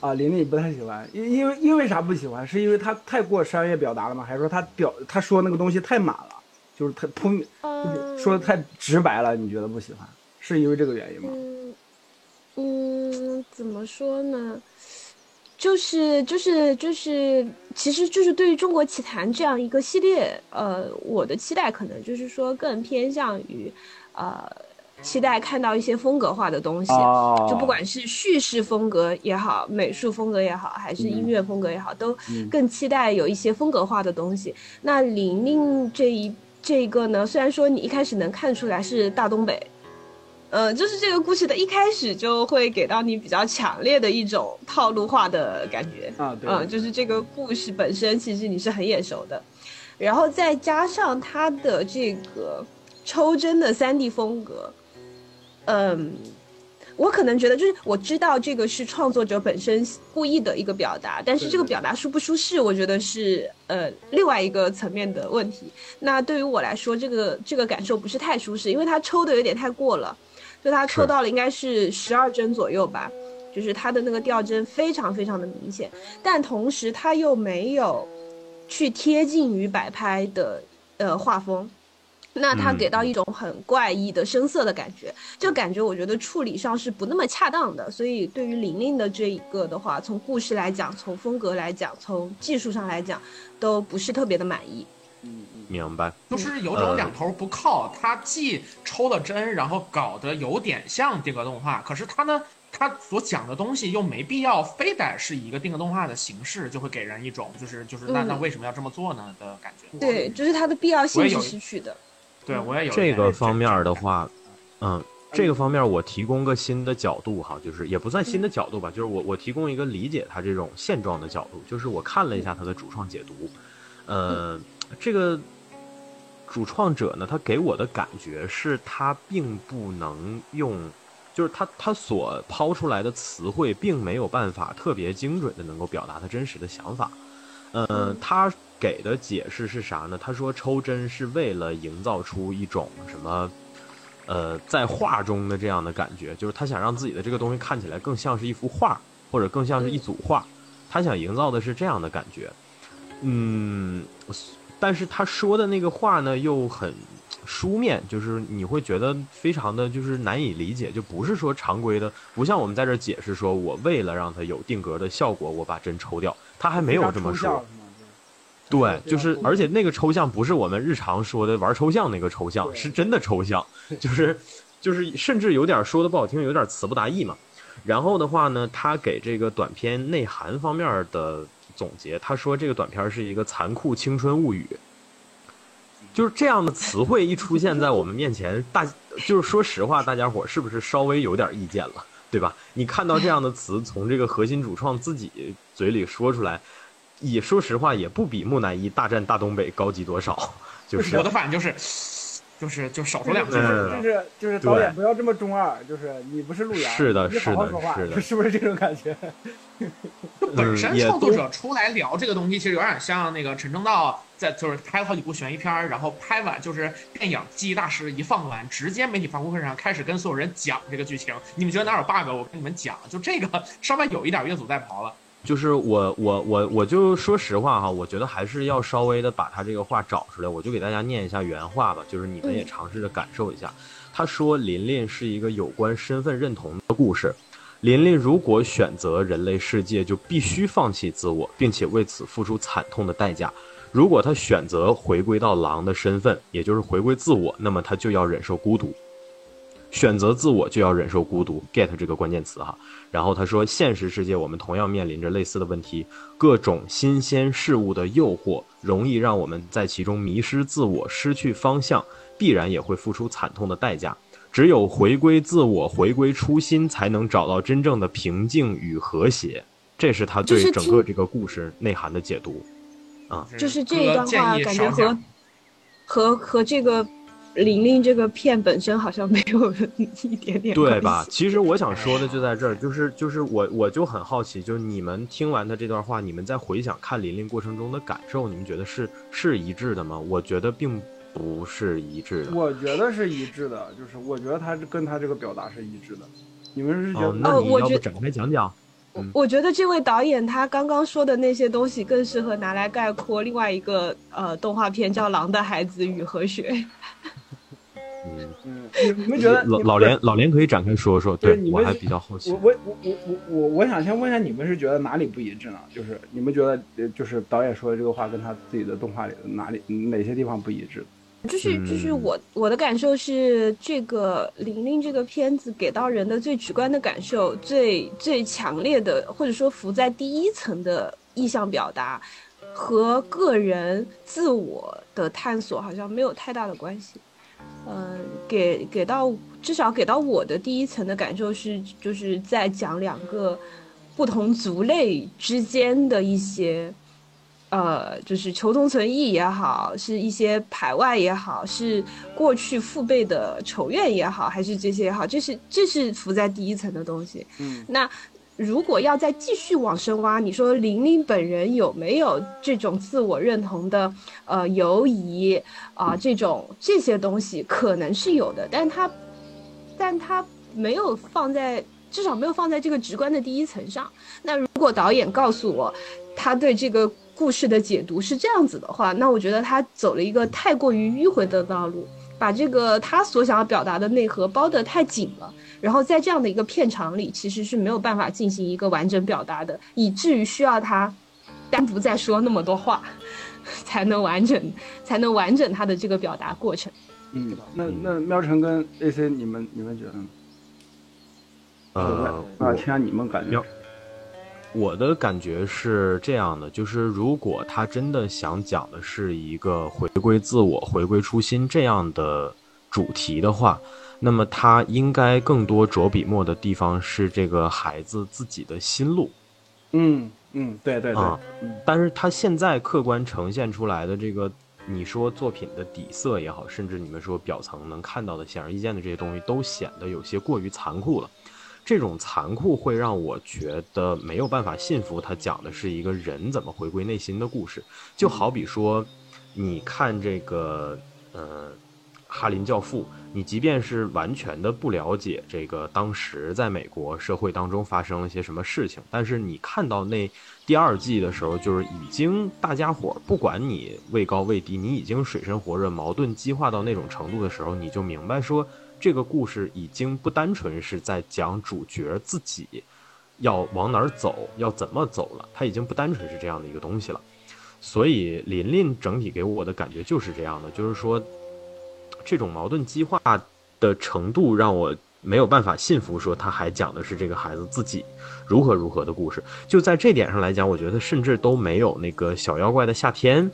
啊，玲玲不太喜欢，因因为因为啥不喜欢？是因为她太过商业表达了吗？还是说她表她说那个东西太满了，就是太铺，就是说的太直白了？你觉得不喜欢？是因为这个原因吗？嗯，怎么说呢？就是就是就是，其实就是对于中国奇谭这样一个系列，呃，我的期待可能就是说更偏向于，呃，期待看到一些风格化的东西，就不管是叙事风格也好，美术风格也好，还是音乐风格也好，都更期待有一些风格化的东西。那玲玲这一这一个呢，虽然说你一开始能看出来是大东北。呃，就是这个故事的一开始就会给到你比较强烈的一种套路化的感觉啊，对，嗯，就是这个故事本身其实你是很眼熟的，然后再加上它的这个抽帧的三 D 风格，嗯，我可能觉得就是我知道这个是创作者本身故意的一个表达，但是这个表达舒不舒适，我觉得是呃另外一个层面的问题。那对于我来说，这个这个感受不是太舒适，因为它抽的有点太过了。就他抽到了，应该是十二帧左右吧，就是他的那个掉帧非常非常的明显，但同时他又没有去贴近于摆拍的呃画风，那他给到一种很怪异的声色的感觉，这感觉我觉得处理上是不那么恰当的，所以对于玲玲的这一个的话，从故事来讲，从风格来讲，从技术上来讲，都不是特别的满意。嗯，明白，就是有种两头不靠，他既抽了针，然后搞得有点像定格动画，可是他呢，他所讲的东西又没必要非得是一个定格动画的形式，就会给人一种就是就是那那为什么要这么做呢的感觉。对，就是它的必要性是失去的。对，我也有这个方面的话，嗯，这个方面我提供个新的角度哈，就是也不算新的角度吧，就是我我提供一个理解它这种现状的角度，就是我看了一下它的主创解读，呃。这个主创者呢，他给我的感觉是他并不能用，就是他他所抛出来的词汇，并没有办法特别精准的能够表达他真实的想法。嗯，他给的解释是啥呢？他说抽针是为了营造出一种什么，呃，在画中的这样的感觉，就是他想让自己的这个东西看起来更像是一幅画，或者更像是一组画。他想营造的是这样的感觉。嗯。但是他说的那个话呢，又很书面，就是你会觉得非常的就是难以理解，就不是说常规的，不像我们在这解释说，我为了让它有定格的效果，我把针抽掉，他还没有这么说。对，就是而且那个抽象不是我们日常说的玩抽象那个抽象，是真的抽象，就是就是甚至有点说的不好听，有点词不达意嘛。然后的话呢，他给这个短片内涵方面的。总结，他说这个短片是一个残酷青春物语，就是这样的词汇一出现在我们面前，大就是说实话，大家伙是不是稍微有点意见了，对吧？你看到这样的词从这个核心主创自己嘴里说出来，也说实话也不比木乃伊大战大东北高级多少。就是我的反应就是。就是就少说两句，就是就是导演不要这么中二，就是你不是路遥，是的，是的，是的，是不是这种感觉？本身创作者出来聊这个东西，其实有点像那个陈正道在就是拍了好几部悬疑片，然后拍完就是电影记忆大师一放完，直接媒体发布会上开始跟所有人讲这个剧情。你们觉得哪有 bug？我跟你们讲，就这个稍微有一点越俎代庖了。就是我我我我就说实话哈，我觉得还是要稍微的把他这个话找出来，我就给大家念一下原话吧，就是你们也尝试着感受一下。他说：“琳琳是一个有关身份认同的故事。琳琳如果选择人类世界，就必须放弃自我，并且为此付出惨痛的代价。如果他选择回归到狼的身份，也就是回归自我，那么他就要忍受孤独。选择自我就要忍受孤独，get 这个关键词哈。”然后他说，现实世界我们同样面临着类似的问题，各种新鲜事物的诱惑容易让我们在其中迷失自我，失去方向，必然也会付出惨痛的代价。只有回归自我，回归初心，才能找到真正的平静与和谐。这是他对整个这个故事内涵的解读，啊，就是这一段话感觉和和和这个。玲玲这个片本身好像没有 一点点对吧？其实我想说的就在这儿，就是就是我我就很好奇，就是你们听完他这段话，你们在回想看玲玲过程中的感受，你们觉得是是一致的吗？我觉得并不是一致的。我觉得是一致的，就是我觉得他跟他这个表达是一致的。你们是觉得？那你要不展开讲讲？我觉得这位导演他刚刚说的那些东西更适合拿来概括另外一个呃动画片，叫《狼的孩子雨和雪》。嗯嗯，你们觉得老老连老连可以展开说说？对我还比较好奇。我我我我我我我想先问一下，你们是觉得哪里不一致呢？就是你们觉得，就是导演说的这个话跟他自己的动画里的哪里哪些地方不一致？就是就是我我的感受是，这个玲玲这个片子给到人的最直观的感受，最最强烈的，或者说浮在第一层的意象表达，和个人自我的探索好像没有太大的关系。嗯，给给到至少给到我的第一层的感受是，就是在讲两个不同族类之间的一些。呃，就是求同存异也好，是一些排外也好，是过去父辈的仇怨也好，还是这些也好，这是这是浮在第一层的东西。嗯，那如果要再继续往深挖，你说玲玲本人有没有这种自我认同的呃犹疑啊？这种这些东西可能是有的，但他但他没有放在至少没有放在这个直观的第一层上。那如果导演告诉我他对这个。故事的解读是这样子的话，那我觉得他走了一个太过于迂回的道路，把这个他所想要表达的内核包得太紧了，然后在这样的一个片场里，其实是没有办法进行一个完整表达的，以至于需要他单独再说那么多话，才能完整，才能完整他的这个表达过程。嗯，那那喵晨跟 AC，你们你们觉得呢？呃，那，听下你们感觉。我的感觉是这样的，就是如果他真的想讲的是一个回归自我、回归初心这样的主题的话，那么他应该更多着笔墨的地方是这个孩子自己的心路。嗯嗯，对对对。但是他现在客观呈现出来的这个，你说作品的底色也好，甚至你们说表层能看到的显而易见的这些东西，都显得有些过于残酷了。这种残酷会让我觉得没有办法信服，他讲的是一个人怎么回归内心的故事。就好比说，你看这个，呃，《哈林教父》，你即便是完全的不了解这个当时在美国社会当中发生了些什么事情，但是你看到那第二季的时候，就是已经大家伙不管你位高位低，你已经水深火热、矛盾激化到那种程度的时候，你就明白说。这个故事已经不单纯是在讲主角自己要往哪儿走，要怎么走了，它已经不单纯是这样的一个东西了。所以琳琳整体给我的感觉就是这样的，就是说这种矛盾激化的程度让我没有办法信服，说他还讲的是这个孩子自己如何如何的故事。就在这点上来讲，我觉得甚至都没有那个小妖怪的夏天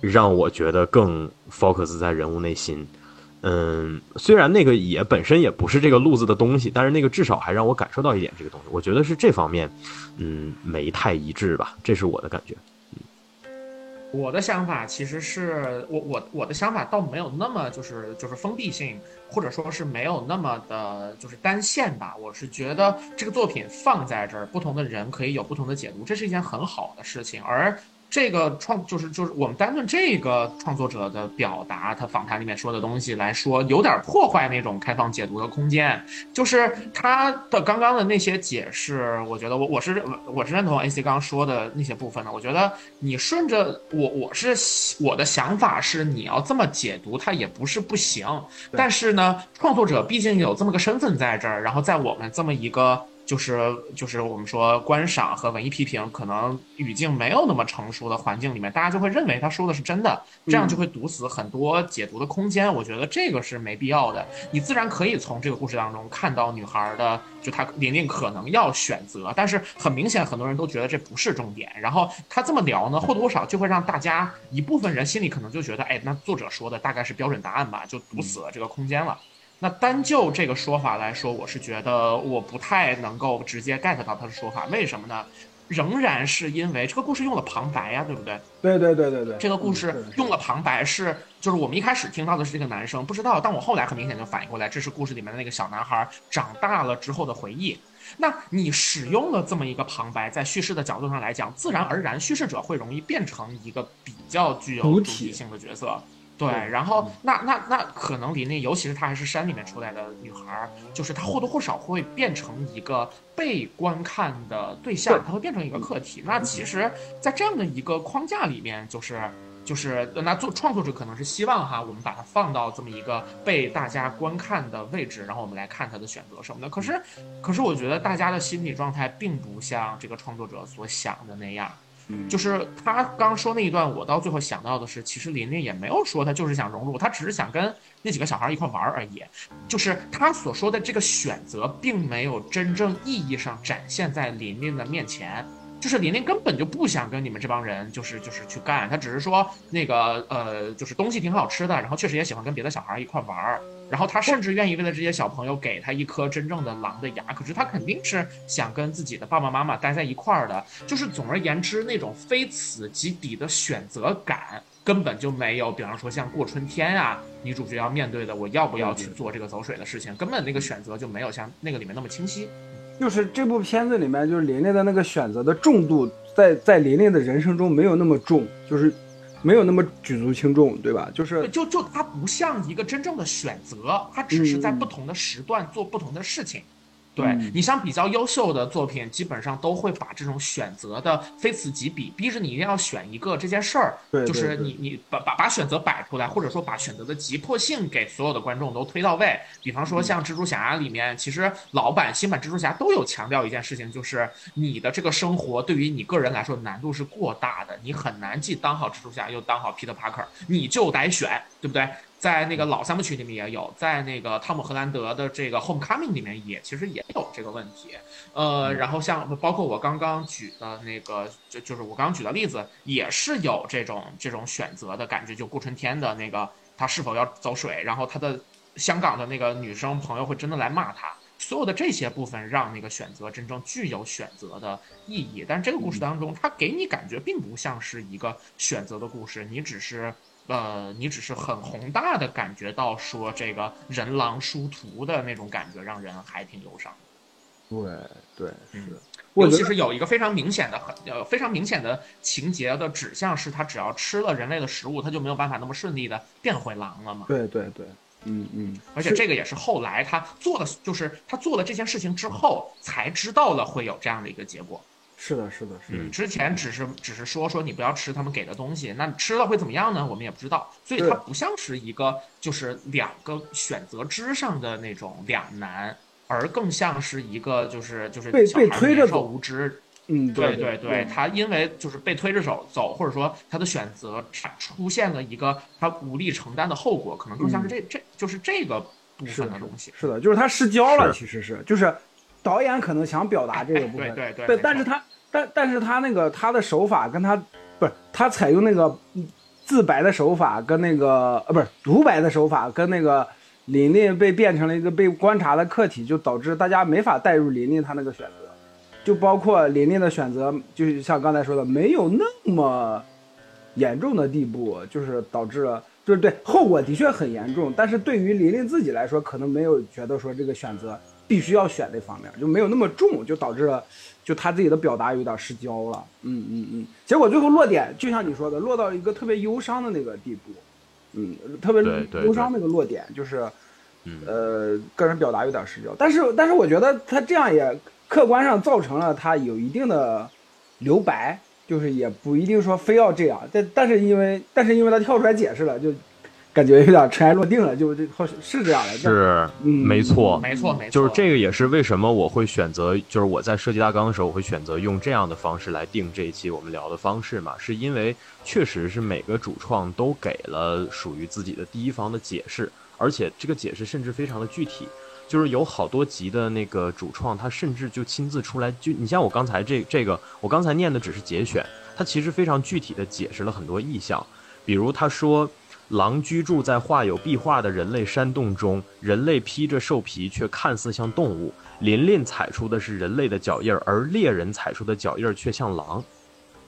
让我觉得更 focus 在人物内心。嗯，虽然那个也本身也不是这个路子的东西，但是那个至少还让我感受到一点这个东西。我觉得是这方面，嗯，没太一致吧，这是我的感觉。嗯，我的想法其实是我我我的想法倒没有那么就是就是封闭性，或者说是没有那么的就是单线吧。我是觉得这个作品放在这儿，不同的人可以有不同的解读，这是一件很好的事情，而。这个创就是就是我们单论这个创作者的表达，他访谈里面说的东西来说，有点破坏那种开放解读的空间。就是他的刚刚的那些解释，我觉得我我是我是认同 AC 刚刚说的那些部分的。我觉得你顺着我我是我的想法是你要这么解读，它也不是不行。但是呢，创作者毕竟有这么个身份在这儿，然后在我们这么一个。就是就是我们说观赏和文艺批评可能语境没有那么成熟的环境里面，大家就会认为他说的是真的，这样就会堵死很多解读的空间。我觉得这个是没必要的。你自然可以从这个故事当中看到女孩的，就她玲玲可能要选择，但是很明显很多人都觉得这不是重点。然后他这么聊呢，或多或少就会让大家一部分人心里可能就觉得，哎，那作者说的大概是标准答案吧，就堵死了这个空间了。那单就这个说法来说，我是觉得我不太能够直接 get 到他的说法。为什么呢？仍然是因为这个故事用了旁白呀，对不对？对对对对对。这个故事用了旁白是，就是我们一开始听到的是这个男生不知道，但我后来很明显就反应过来，这是故事里面的那个小男孩长大了之后的回忆。那你使用了这么一个旁白，在叙事的角度上来讲，自然而然叙事者会容易变成一个比较具有主体性的角色。对，然后那那那可能林林，尤其是她还是山里面出来的女孩，就是她或多或少会变成一个被观看的对象，她会变成一个客体。那其实，在这样的一个框架里面，就是。就是那做创作者可能是希望哈，我们把它放到这么一个被大家观看的位置，然后我们来看她的选择什么的。可是，可是我觉得大家的心理状态并不像这个创作者所想的那样。就是他刚说那一段，我到最后想到的是，其实琳琳也没有说他就是想融入，他只是想跟那几个小孩一块玩而已。就是他所说的这个选择，并没有真正意义上展现在琳琳的面前。就是琳琳根本就不想跟你们这帮人，就是就是去干，他只是说那个呃，就是东西挺好吃的，然后确实也喜欢跟别的小孩一块玩，然后他甚至愿意为了这些小朋友给他一颗真正的狼的牙，可是他肯定是想跟自己的爸爸妈妈待在一块儿的。就是总而言之，那种非此即彼的选择感根本就没有。比方说像过春天啊，女主角要面对的我要不要去做这个走水的事情，根本那个选择就没有像那个里面那么清晰。就是这部片子里面，就是琳琳的那个选择的重度，在在琳琳的人生中没有那么重，就是没有那么举足轻重，对吧？就是就就它不像一个真正的选择，它只是在不同的时段做不同的事情。对你像比较优秀的作品，基本上都会把这种选择的非此即彼，逼着你一定要选一个这件事儿。对，就是你你把把把选择摆出来，或者说把选择的急迫性给所有的观众都推到位。比方说像蜘蛛侠里面，其实老版新版蜘蛛侠都有强调一件事情，就是你的这个生活对于你个人来说难度是过大的，你很难既当好蜘蛛侠又当好 Peter Parker，你就得选，对不对？在那个老三部曲里面也有，在那个汤姆·荷兰德的这个《Homecoming》里面也其实也有这个问题，呃，然后像包括我刚刚举的那个，就就是我刚刚举的例子，也是有这种这种选择的感觉，就顾春天的那个他是否要走水，然后他的香港的那个女生朋友会真的来骂他，所有的这些部分让那个选择真正具有选择的意义，但是这个故事当中，它给你感觉并不像是一个选择的故事，你只是。呃，你只是很宏大的感觉到说这个人狼殊途的那种感觉，让人还挺忧伤。对对，是。尤其是有一个非常明显的、很呃非常明显的情节的指向，是他只要吃了人类的食物，他就没有办法那么顺利的变回狼了嘛？对对对，嗯嗯。而且这个也是后来他做的，就是他做了这件事情之后才知道了会有这样的一个结果。是的，是的，是的。之前只是只是说说你不要吃他们给的东西，那吃了会怎么样呢？我们也不知道。所以它不像是一个就是两个选择之上的那种两难，而更像是一个就是就是被被推着走无知。嗯，对对对，他因为就是被推着手走，或者说他的选择出现了一个他无力承担的后果，可能更像是这这就是这个部分的东西。是的，就是他失焦了，其实是就是导演可能想表达这个部分，对对对，但是他。但但是他那个他的手法跟他不是他采用那个自白的手法跟那个呃不是独白的手法跟那个琳琳被变成了一个被观察的客体，就导致大家没法带入琳琳她那个选择，就包括琳琳的选择，就像刚才说的，没有那么严重的地步，就是导致了就是对后果的确很严重，但是对于琳琳自己来说，可能没有觉得说这个选择必须要选这方面，就没有那么重，就导致了。就他自己的表达有点失焦了，嗯嗯嗯，结果最后落点就像你说的，落到一个特别忧伤的那个地步，嗯，特别忧伤那个落点就是，呃，个人表达有点失焦，但是但是我觉得他这样也客观上造成了他有一定的留白，就是也不一定说非要这样，但但是因为但是因为他跳出来解释了，就。感觉有点尘埃落定了，就这好是这样的，是，没错，没错，没错，就是这个也是为什么我会选择，就是我在设计大纲的时候，我会选择用这样的方式来定这一期我们聊的方式嘛，是因为确实是每个主创都给了属于自己的第一方的解释，而且这个解释甚至非常的具体，就是有好多集的那个主创他甚至就亲自出来，就你像我刚才这这个，我刚才念的只是节选，他其实非常具体的解释了很多意象，比如他说。狼居住在画有壁画的人类山洞中，人类披着兽皮，却看似像动物。琳琳踩出的是人类的脚印儿，而猎人踩出的脚印儿却像狼。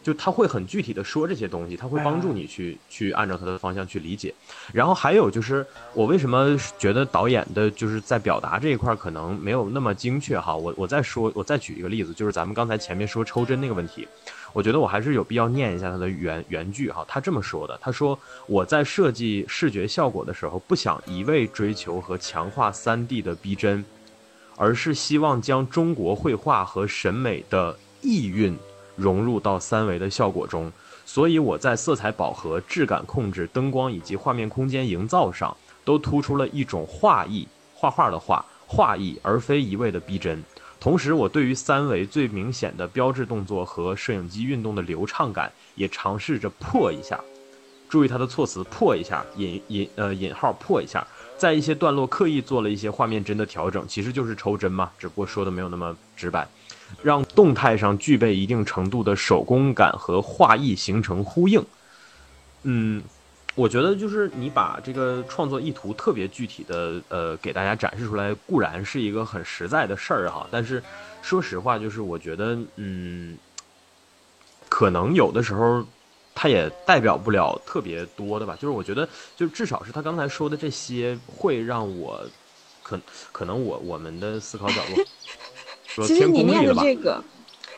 就他会很具体的说这些东西，他会帮助你去去按照他的方向去理解。然后还有就是，我为什么觉得导演的就是在表达这一块可能没有那么精确哈？我我再说，我再举一个例子，就是咱们刚才前面说抽针那个问题。我觉得我还是有必要念一下他的原原句哈，他这么说的：“他说我在设计视觉效果的时候，不想一味追求和强化三 D 的逼真，而是希望将中国绘画和审美的意蕴融入到三维的效果中。所以我在色彩饱和、质感控制、灯光以及画面空间营造上，都突出了一种画意，画画的画，画意而非一味的逼真。同时，我对于三维最明显的标志动作和摄影机运动的流畅感，也尝试着破一下。注意它的措辞，破一下，引引呃引号破一下，在一些段落刻意做了一些画面帧的调整，其实就是抽帧嘛，只不过说的没有那么直白，让动态上具备一定程度的手工感和画意形成呼应。嗯，我觉得就是你把这个创作意图特别具体的呃给大家展示出来，固然是一个很实在的事儿哈，但是说实话，就是我觉得嗯，可能有的时候。它也代表不了特别多的吧，就是我觉得，就至少是他刚才说的这些，会让我，可可能我我们的思考角度，说 其实你念的这个。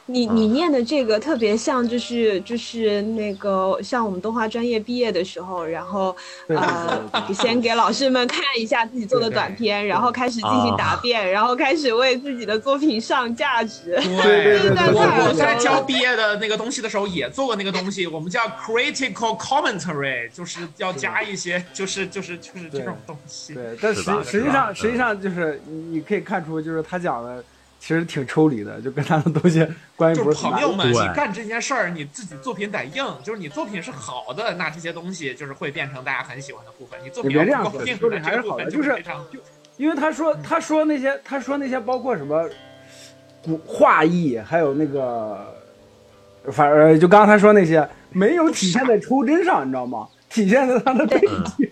你你念的这个特别像，就是就是那个像我们动画专业毕业的时候，然后呃，先给老师们看一下自己做的短片，然后开始进行答辩，然后开始为自己的作品上价值。对对对，我我在教毕业的那个东西的时候也做过那个东西，我们叫 critical commentary，就是要加一些，就是就是就是这种东西。对，但实实际上实际上就是你可以看出，就是他讲的。其实挺抽离的，就跟他的东西关系不是朋友们，你干这件事儿，你自己作品得硬，就是你作品是好的，那这些东西就是会变成大家很喜欢的部分。你作品别这样说，作品还是好的，就是就因为他说他说那些他说那些包括什么古画意，还有那个反正就刚才说那些没有体现在抽帧上，你知道吗？体现在他的背景。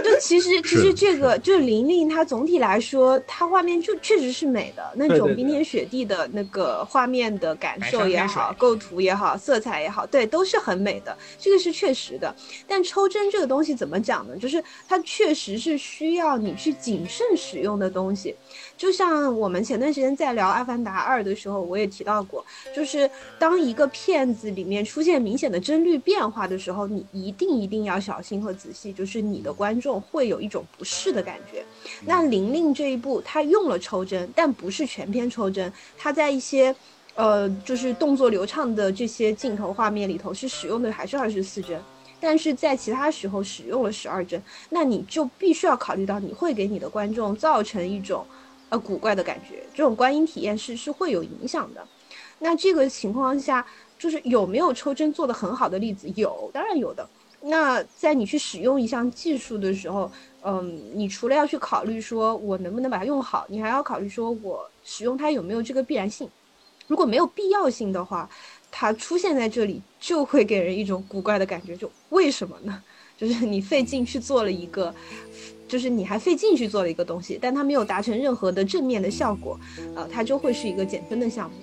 就其实其实这个就是玲玲，她总体来说，她画面就确实是美的，那种冰天雪地的那个画面的感受也好，构图也好，色彩也好，对，都是很美的，这个是确实的。但抽帧这个东西怎么讲呢？就是它确实是需要你去谨慎使用的东西。就像我们前段时间在聊《阿凡达二》的时候，我也提到过，就是当一个片子里面出现明显的帧率变化的时候，你一定一定要小心和仔细，就是你的观众会有一种不适的感觉。那玲玲这一部，它用了抽帧，但不是全篇抽帧，它在一些，呃，就是动作流畅的这些镜头画面里头是使用的还是二十四帧，但是在其他时候使用了十二帧，那你就必须要考虑到你会给你的观众造成一种。呃，古怪的感觉，这种观影体验是是会有影响的。那这个情况下，就是有没有抽帧做的很好的例子？有，当然有的。那在你去使用一项技术的时候，嗯，你除了要去考虑说我能不能把它用好，你还要考虑说我使用它有没有这个必然性。如果没有必要性的话，它出现在这里就会给人一种古怪的感觉。就为什么呢？就是你费劲去做了一个。就是你还费劲去做了一个东西，但它没有达成任何的正面的效果，呃，它就会是一个减分的项目。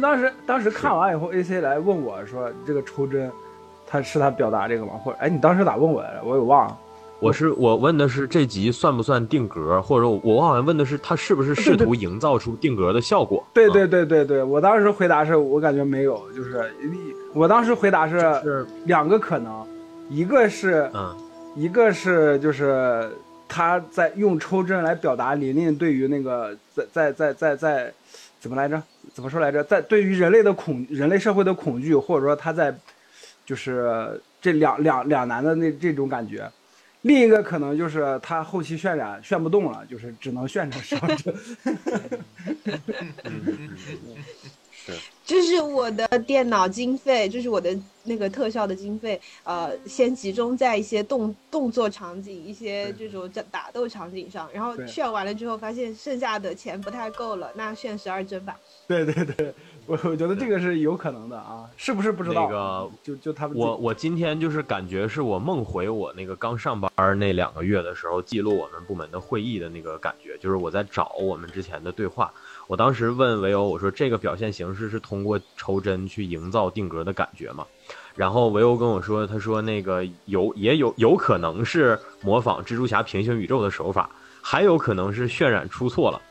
当时当时看完以后，AC 来问我说：“这个抽针，他是他表达这个吗？或者，哎，你当时咋问我来着？我给忘了。我是我问的是这集算不算定格，或者我好像问的是他是不是试图营造出定格的效果？对对对对对，我当时回答是我感觉没有，就是我当时回答是两个可能，一个是嗯，一个是就是他在用抽针来表达琳琳对于那个在在在在在怎么来着？”怎么说来着？在对于人类的恐、人类社会的恐惧，或者说他在，就是这两两两难的那这种感觉。另一个可能就是他后期渲染炫不动了，就是只能炫成双帧。是。就是我的电脑经费，就是我的那个特效的经费，呃，先集中在一些动动作场景、一些这种打打斗场景上，然后炫完了之后，发现剩下的钱不太够了，那炫十二帧吧。对对对，我我觉得这个是有可能的啊，是不是不知道？那个就就他们，我我今天就是感觉是我梦回我那个刚上班那两个月的时候，记录我们部门的会议的那个感觉，就是我在找我们之前的对话。我当时问维欧，我说这个表现形式是通过抽针去营造定格的感觉吗？然后维欧跟我说，他说那个有也有有可能是模仿蜘蛛侠平行宇宙的手法，还有可能是渲染出错了。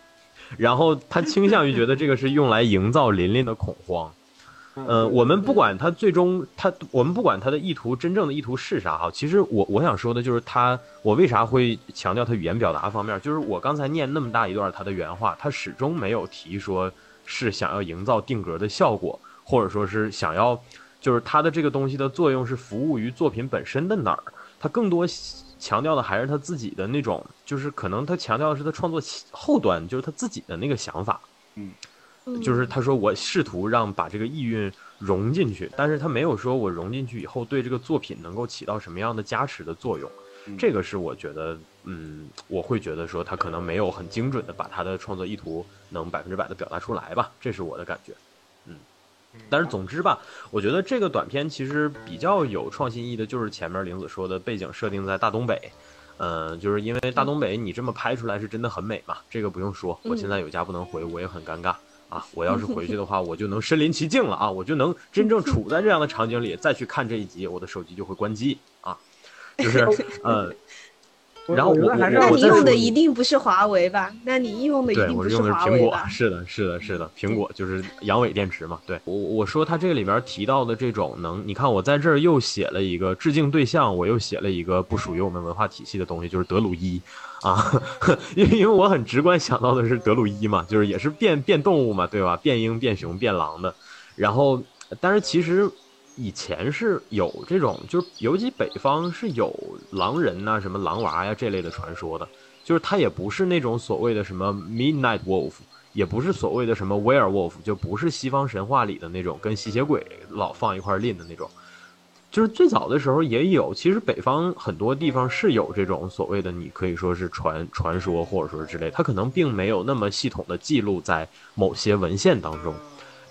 然后他倾向于觉得这个是用来营造琳琳的恐慌。嗯，我们不管他最终他，我们不管他的意图真正的意图是啥哈。其实我我想说的就是他，我为啥会强调他语言表达方面？就是我刚才念那么大一段他的原话，他始终没有提说是想要营造定格的效果，或者说是想要，就是他的这个东西的作用是服务于作品本身的哪儿？他更多强调的还是他自己的那种，就是可能他强调的是他创作后端，就是他自己的那个想法。嗯。就是他说我试图让把这个意蕴融进去，但是他没有说我融进去以后对这个作品能够起到什么样的加持的作用，这个是我觉得，嗯，我会觉得说他可能没有很精准的把他的创作意图能百分之百的表达出来吧，这是我的感觉，嗯，但是总之吧，我觉得这个短片其实比较有创新意的，就是前面玲子说的背景设定在大东北，嗯，就是因为大东北你这么拍出来是真的很美嘛，这个不用说，我现在有家不能回，我也很尴尬。啊，我要是回去的话，我就能身临其境了啊，我就能真正处在这样的场景里，再去看这一集，我的手机就会关机啊，就是呃。然后我，那你用的一定不是华为吧？那你用的一定不是华为吧？是的，是的，是的，苹果就是阳痿电池嘛。对我，我说它这个里边提到的这种能，你看我在这儿又写了一个致敬对象，我又写了一个不属于我们文化体系的东西，就是德鲁伊啊，因为因为我很直观想到的是德鲁伊嘛，就是也是变变动物嘛，对吧？变鹰、变熊、变狼的。然后，但是其实。以前是有这种，就是尤其北方是有狼人呐、什么狼娃呀这类的传说的，就是它也不是那种所谓的什么 midnight wolf，也不是所谓的什么 werewolf，就不是西方神话里的那种跟吸血鬼老放一块拎的那种。就是最早的时候也有，其实北方很多地方是有这种所谓的，你可以说是传传说或者说之类，它可能并没有那么系统的记录在某些文献当中。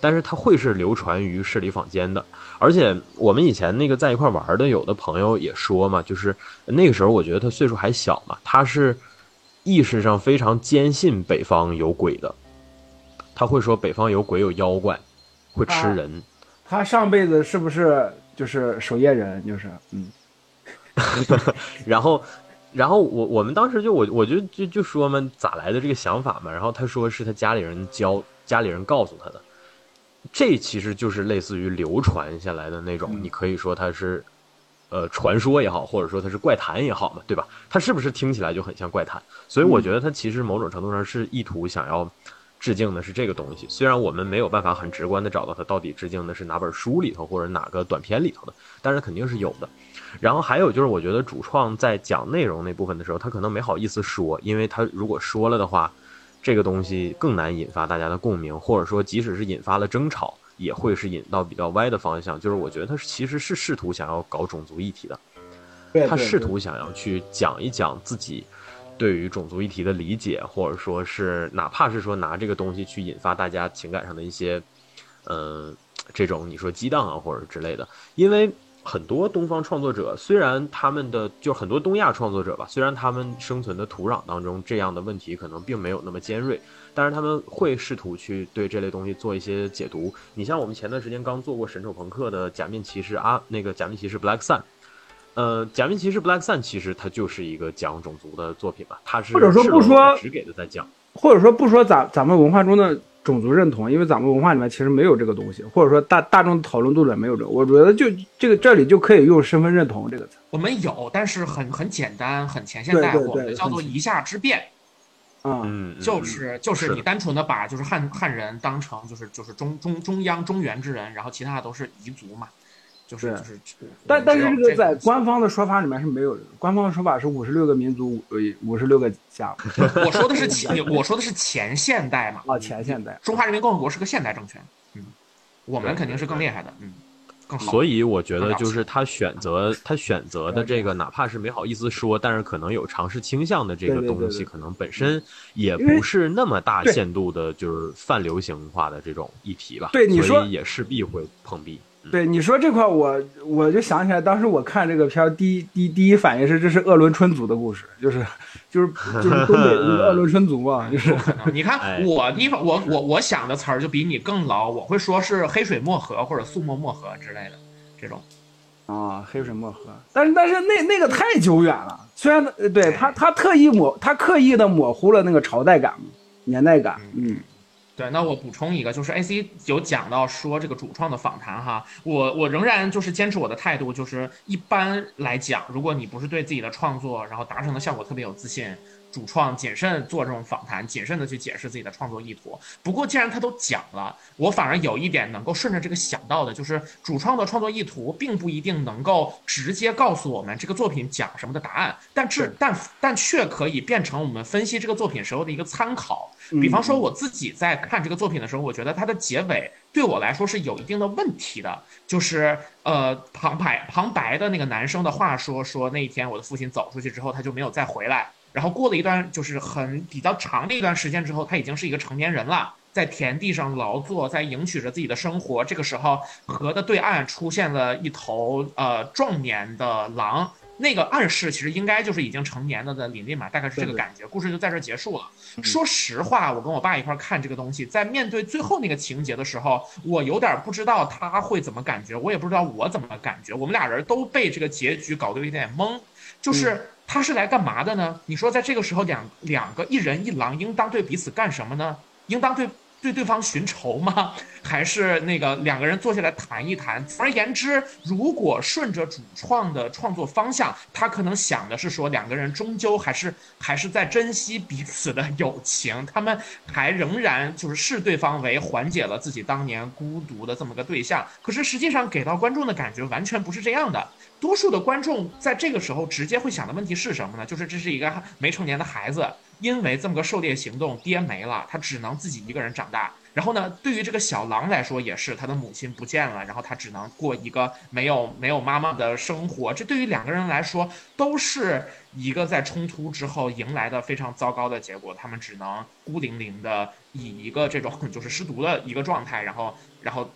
但是它会是流传于市里坊间的，而且我们以前那个在一块玩的有的朋友也说嘛，就是那个时候我觉得他岁数还小嘛，他是意识上非常坚信北方有鬼的，他会说北方有鬼有妖怪，会吃人。他上辈子是不是就是守夜人？就是嗯，然后然后我我们当时就我我就就就说嘛，咋来的这个想法嘛？然后他说是他家里人教家里人告诉他的。这其实就是类似于流传下来的那种，你可以说它是，呃，传说也好，或者说它是怪谈也好嘛，对吧？它是不是听起来就很像怪谈？所以我觉得它其实某种程度上是意图想要致敬的是这个东西。虽然我们没有办法很直观的找到它到底致敬的是哪本书里头或者哪个短片里头的，但是肯定是有的。然后还有就是，我觉得主创在讲内容那部分的时候，他可能没好意思说，因为他如果说了的话。这个东西更难引发大家的共鸣，或者说，即使是引发了争吵，也会是引到比较歪的方向。就是我觉得他其实是试图想要搞种族议题的，他试图想要去讲一讲自己对于种族议题的理解，或者说是哪怕是说拿这个东西去引发大家情感上的一些，嗯，这种你说激荡啊或者之类的，因为。很多东方创作者，虽然他们的就很多东亚创作者吧，虽然他们生存的土壤当中这样的问题可能并没有那么尖锐，但是他们会试图去对这类东西做一些解读。你像我们前段时间刚做过神丑朋克的假面骑士啊，那个假面骑士 Black Sun，呃，假面骑士 Black Sun 其实它就是一个讲种族的作品吧，它是或者说不说只给的在讲，或者说不说咱咱们文化中的。种族认同，因为咱们文化里面其实没有这个东西，或者说大大众讨论度里面没有这个。我觉得就这个这里就可以用身份认同这个词。我们有，但是很很简单，很前现代，我们叫做一下之变。嗯，就是就是你单纯的把就是汉汉人当成就是就是中中中央中原之人，然后其他的都是彝族嘛。就是就是，但但是这个在官方的说法里面是没有的。官方的说法是五十六个民族，呃，五十六个家。我说的是前，我说的是前现代嘛。啊，前现代。中华人民共和国是个现代政权。嗯，我们肯定是更厉害的。嗯，更好。所以我觉得就是他选择他选择的这个，哪怕是没好意思说，但是可能有尝试倾向的这个东西，可能本身也不是那么大限度的，就是泛流行化的这种议题吧。对，你说也势必会碰壁。对你说这块，我我就想起来，当时我看这个片儿，第一第第一反应是这是鄂伦春族的故事，就是就是就是东北鄂伦春族嘛，就是。你看我地方，我我我想的词儿就比你更老，我会说是黑水漠河或者素墨漠河之类的，这种。啊，黑水漠河，但是但是那那个太久远了，虽然对他他特意抹他刻意的模糊了那个朝代感年代感，嗯。对，那我补充一个，就是 A C 有讲到说这个主创的访谈哈，我我仍然就是坚持我的态度，就是一般来讲，如果你不是对自己的创作然后达成的效果特别有自信。主创谨慎做这种访谈，谨慎的去解释自己的创作意图。不过，既然他都讲了，我反而有一点能够顺着这个想到的，就是主创的创作意图并不一定能够直接告诉我们这个作品讲什么的答案，但是但但却可以变成我们分析这个作品时候的一个参考。比方说，我自己在看这个作品的时候，我觉得它的结尾对我来说是有一定的问题的，就是呃，旁白旁白的那个男生的话说说那一天我的父亲走出去之后，他就没有再回来。然后过了一段就是很比较长的一段时间之后，他已经是一个成年人了，在田地上劳作，在迎娶着自己的生活。这个时候，河的对岸出现了一头呃壮年的狼，那个暗示其实应该就是已经成年了的琳琳嘛，大概是这个感觉。故事就在这结束了。说实话，我跟我爸一块看这个东西，在面对最后那个情节的时候，我有点不知道他会怎么感觉，我也不知道我怎么感觉。我们俩人都被这个结局搞得有点懵，就是。他是来干嘛的呢？你说在这个时候，两两个一人一狼，应当对彼此干什么呢？应当对对对方寻仇吗？还是那个两个人坐下来谈一谈？总而言之，如果顺着主创的创作方向，他可能想的是说，两个人终究还是还是在珍惜彼此的友情，他们还仍然就是视对方为缓解了自己当年孤独的这么个对象。可是实际上给到观众的感觉完全不是这样的。多数的观众在这个时候直接会想的问题是什么呢？就是这是一个没成年的孩子，因为这么个狩猎行动，爹没了，他只能自己一个人长大。然后呢，对于这个小狼来说也是，他的母亲不见了，然后他只能过一个没有没有妈妈的生活。这对于两个人来说，都是一个在冲突之后迎来的非常糟糕的结果。他们只能孤零零的以一个这种就是失独的一个状态，然后然后。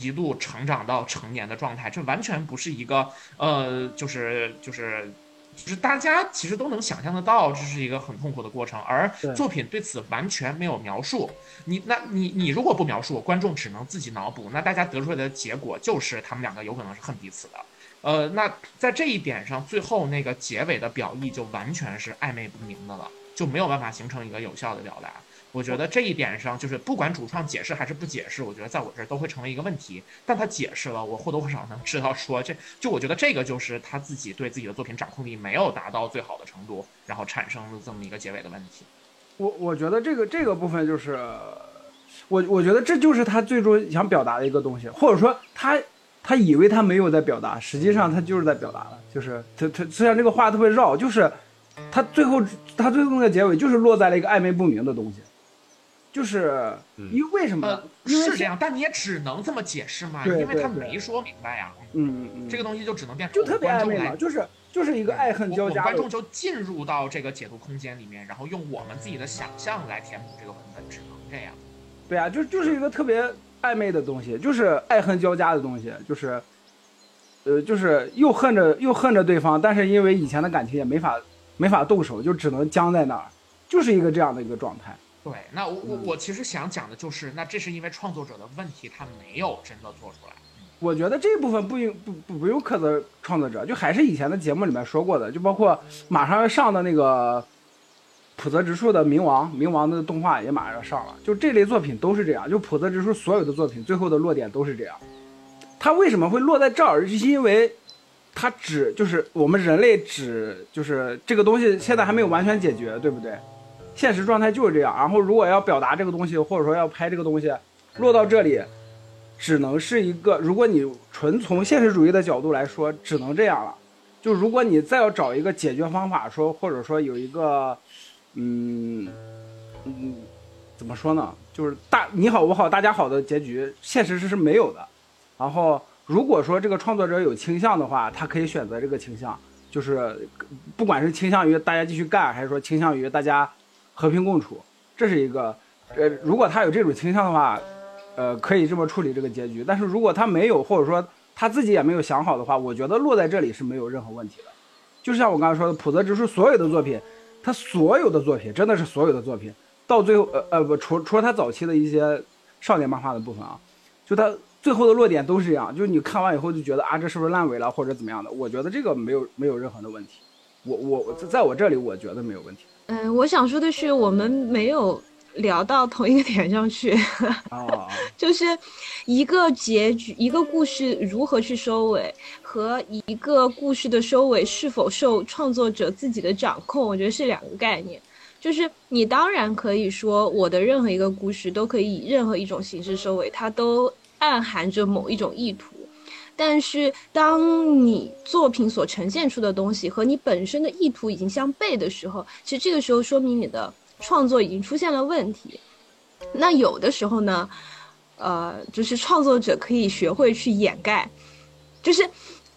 一路成长到成年的状态，这完全不是一个呃，就是就是就是大家其实都能想象得到，这是一个很痛苦的过程。而作品对此完全没有描述。你那你你如果不描述，观众只能自己脑补。那大家得出来的结果就是他们两个有可能是恨彼此的。呃，那在这一点上，最后那个结尾的表意就完全是暧昧不明的了，就没有办法形成一个有效的表达。我觉得这一点上，就是不管主创解释还是不解释，我觉得在我这儿都会成为一个问题。但他解释了，我或多或少能知道说，这就我觉得这个就是他自己对自己的作品掌控力没有达到最好的程度，然后产生了这么一个结尾的问题。我我觉得这个这个部分就是，我我觉得这就是他最终想表达的一个东西，或者说他他以为他没有在表达，实际上他就是在表达了，就是他他虽然这个话特别绕，就是他最后他最后那个结尾就是落在了一个暧昧不明的东西。就是因为为什么？是这样，但你也只能这么解释嘛，因为他没说明白呀。嗯嗯嗯，这个东西就只能变成就特别暧昧嘛，就是就是一个爱恨交加。观众就进入到这个解读空间里面，然后用我们自己的想象来填补这个文本，只能这样。对啊，就就是一个特别暧昧的东西，就是爱恨交加的东西，就是呃，就是又恨着又恨着对方，但是因为以前的感情也没法没法动手，就只能僵在那儿，就是一个这样的一个状态。对，那我我我其实想讲的就是，那这是因为创作者的问题，他没有真的做出来。我觉得这部分不应不不不用苛责创作者，就还是以前的节目里面说过的，就包括马上要上的那个普泽直树的冥王，冥王的动画也马上要上了，就这类作品都是这样，就普泽直树所有的作品最后的落点都是这样。他为什么会落在这儿？是因为他只就是我们人类只就是这个东西现在还没有完全解决，对不对？现实状态就是这样，然后如果要表达这个东西，或者说要拍这个东西，落到这里，只能是一个。如果你纯从现实主义的角度来说，只能这样了。就如果你再要找一个解决方法，说或者说有一个，嗯嗯，怎么说呢？就是大你好我好大家好的结局，现实是是没有的。然后如果说这个创作者有倾向的话，他可以选择这个倾向，就是不管是倾向于大家继续干，还是说倾向于大家。和平共处，这是一个，呃，如果他有这种倾向的话，呃，可以这么处理这个结局。但是如果他没有，或者说他自己也没有想好的话，我觉得落在这里是没有任何问题的。就像我刚才说的，普泽直树所有的作品，他所有的作品真的是所有的作品，到最后，呃呃不，除除了他早期的一些少年漫画的部分啊，就他最后的落点都是这样，就是你看完以后就觉得啊，这是不是烂尾了或者怎么样的？我觉得这个没有没有任何的问题，我我在我这里我觉得没有问题。嗯，我想说的是，我们没有聊到同一个点上去，啊 就是一个结局，一个故事如何去收尾，和一个故事的收尾是否受创作者自己的掌控，我觉得是两个概念。就是你当然可以说，我的任何一个故事都可以以任何一种形式收尾，它都暗含着某一种意图。但是，当你作品所呈现出的东西和你本身的意图已经相悖的时候，其实这个时候说明你的创作已经出现了问题。那有的时候呢，呃，就是创作者可以学会去掩盖，就是。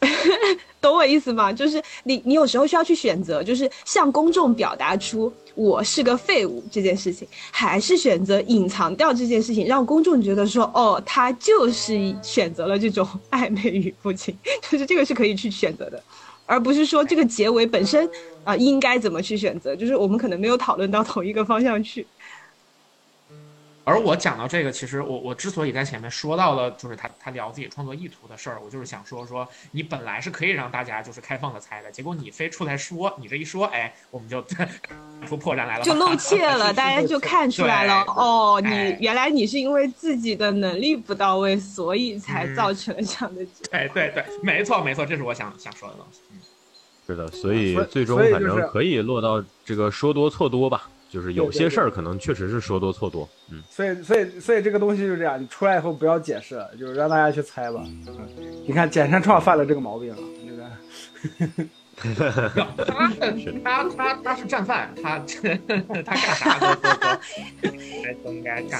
懂我意思吗？就是你，你有时候需要去选择，就是向公众表达出我是个废物这件事情，还是选择隐藏掉这件事情，让公众觉得说，哦，他就是选择了这种暧昧与不清，就是这个是可以去选择的，而不是说这个结尾本身啊应该怎么去选择，就是我们可能没有讨论到同一个方向去。而我讲到这个，其实我我之所以在前面说到了，就是他他聊自己创作意图的事儿，我就是想说说你本来是可以让大家就是开放的猜的，结果你非出来说，你这一说，哎，我们就 出破绽来了，就露怯了，大家就看出来了，哦，你原来你是因为自己的能力不到位，所以才造成了这样的结果。对对对，没错没错，这是我想想说的东西。嗯，是的，所以最终反正可以落到这个说多错多吧。就是有些事儿可能确实是说多错多，嗯，所以所以所以这个东西就是这样，你出来以后不要解释，就是让大家去猜吧。你看简山创犯了这个毛病，那个，他他他他是战犯，他 他干啥都都都都应该干。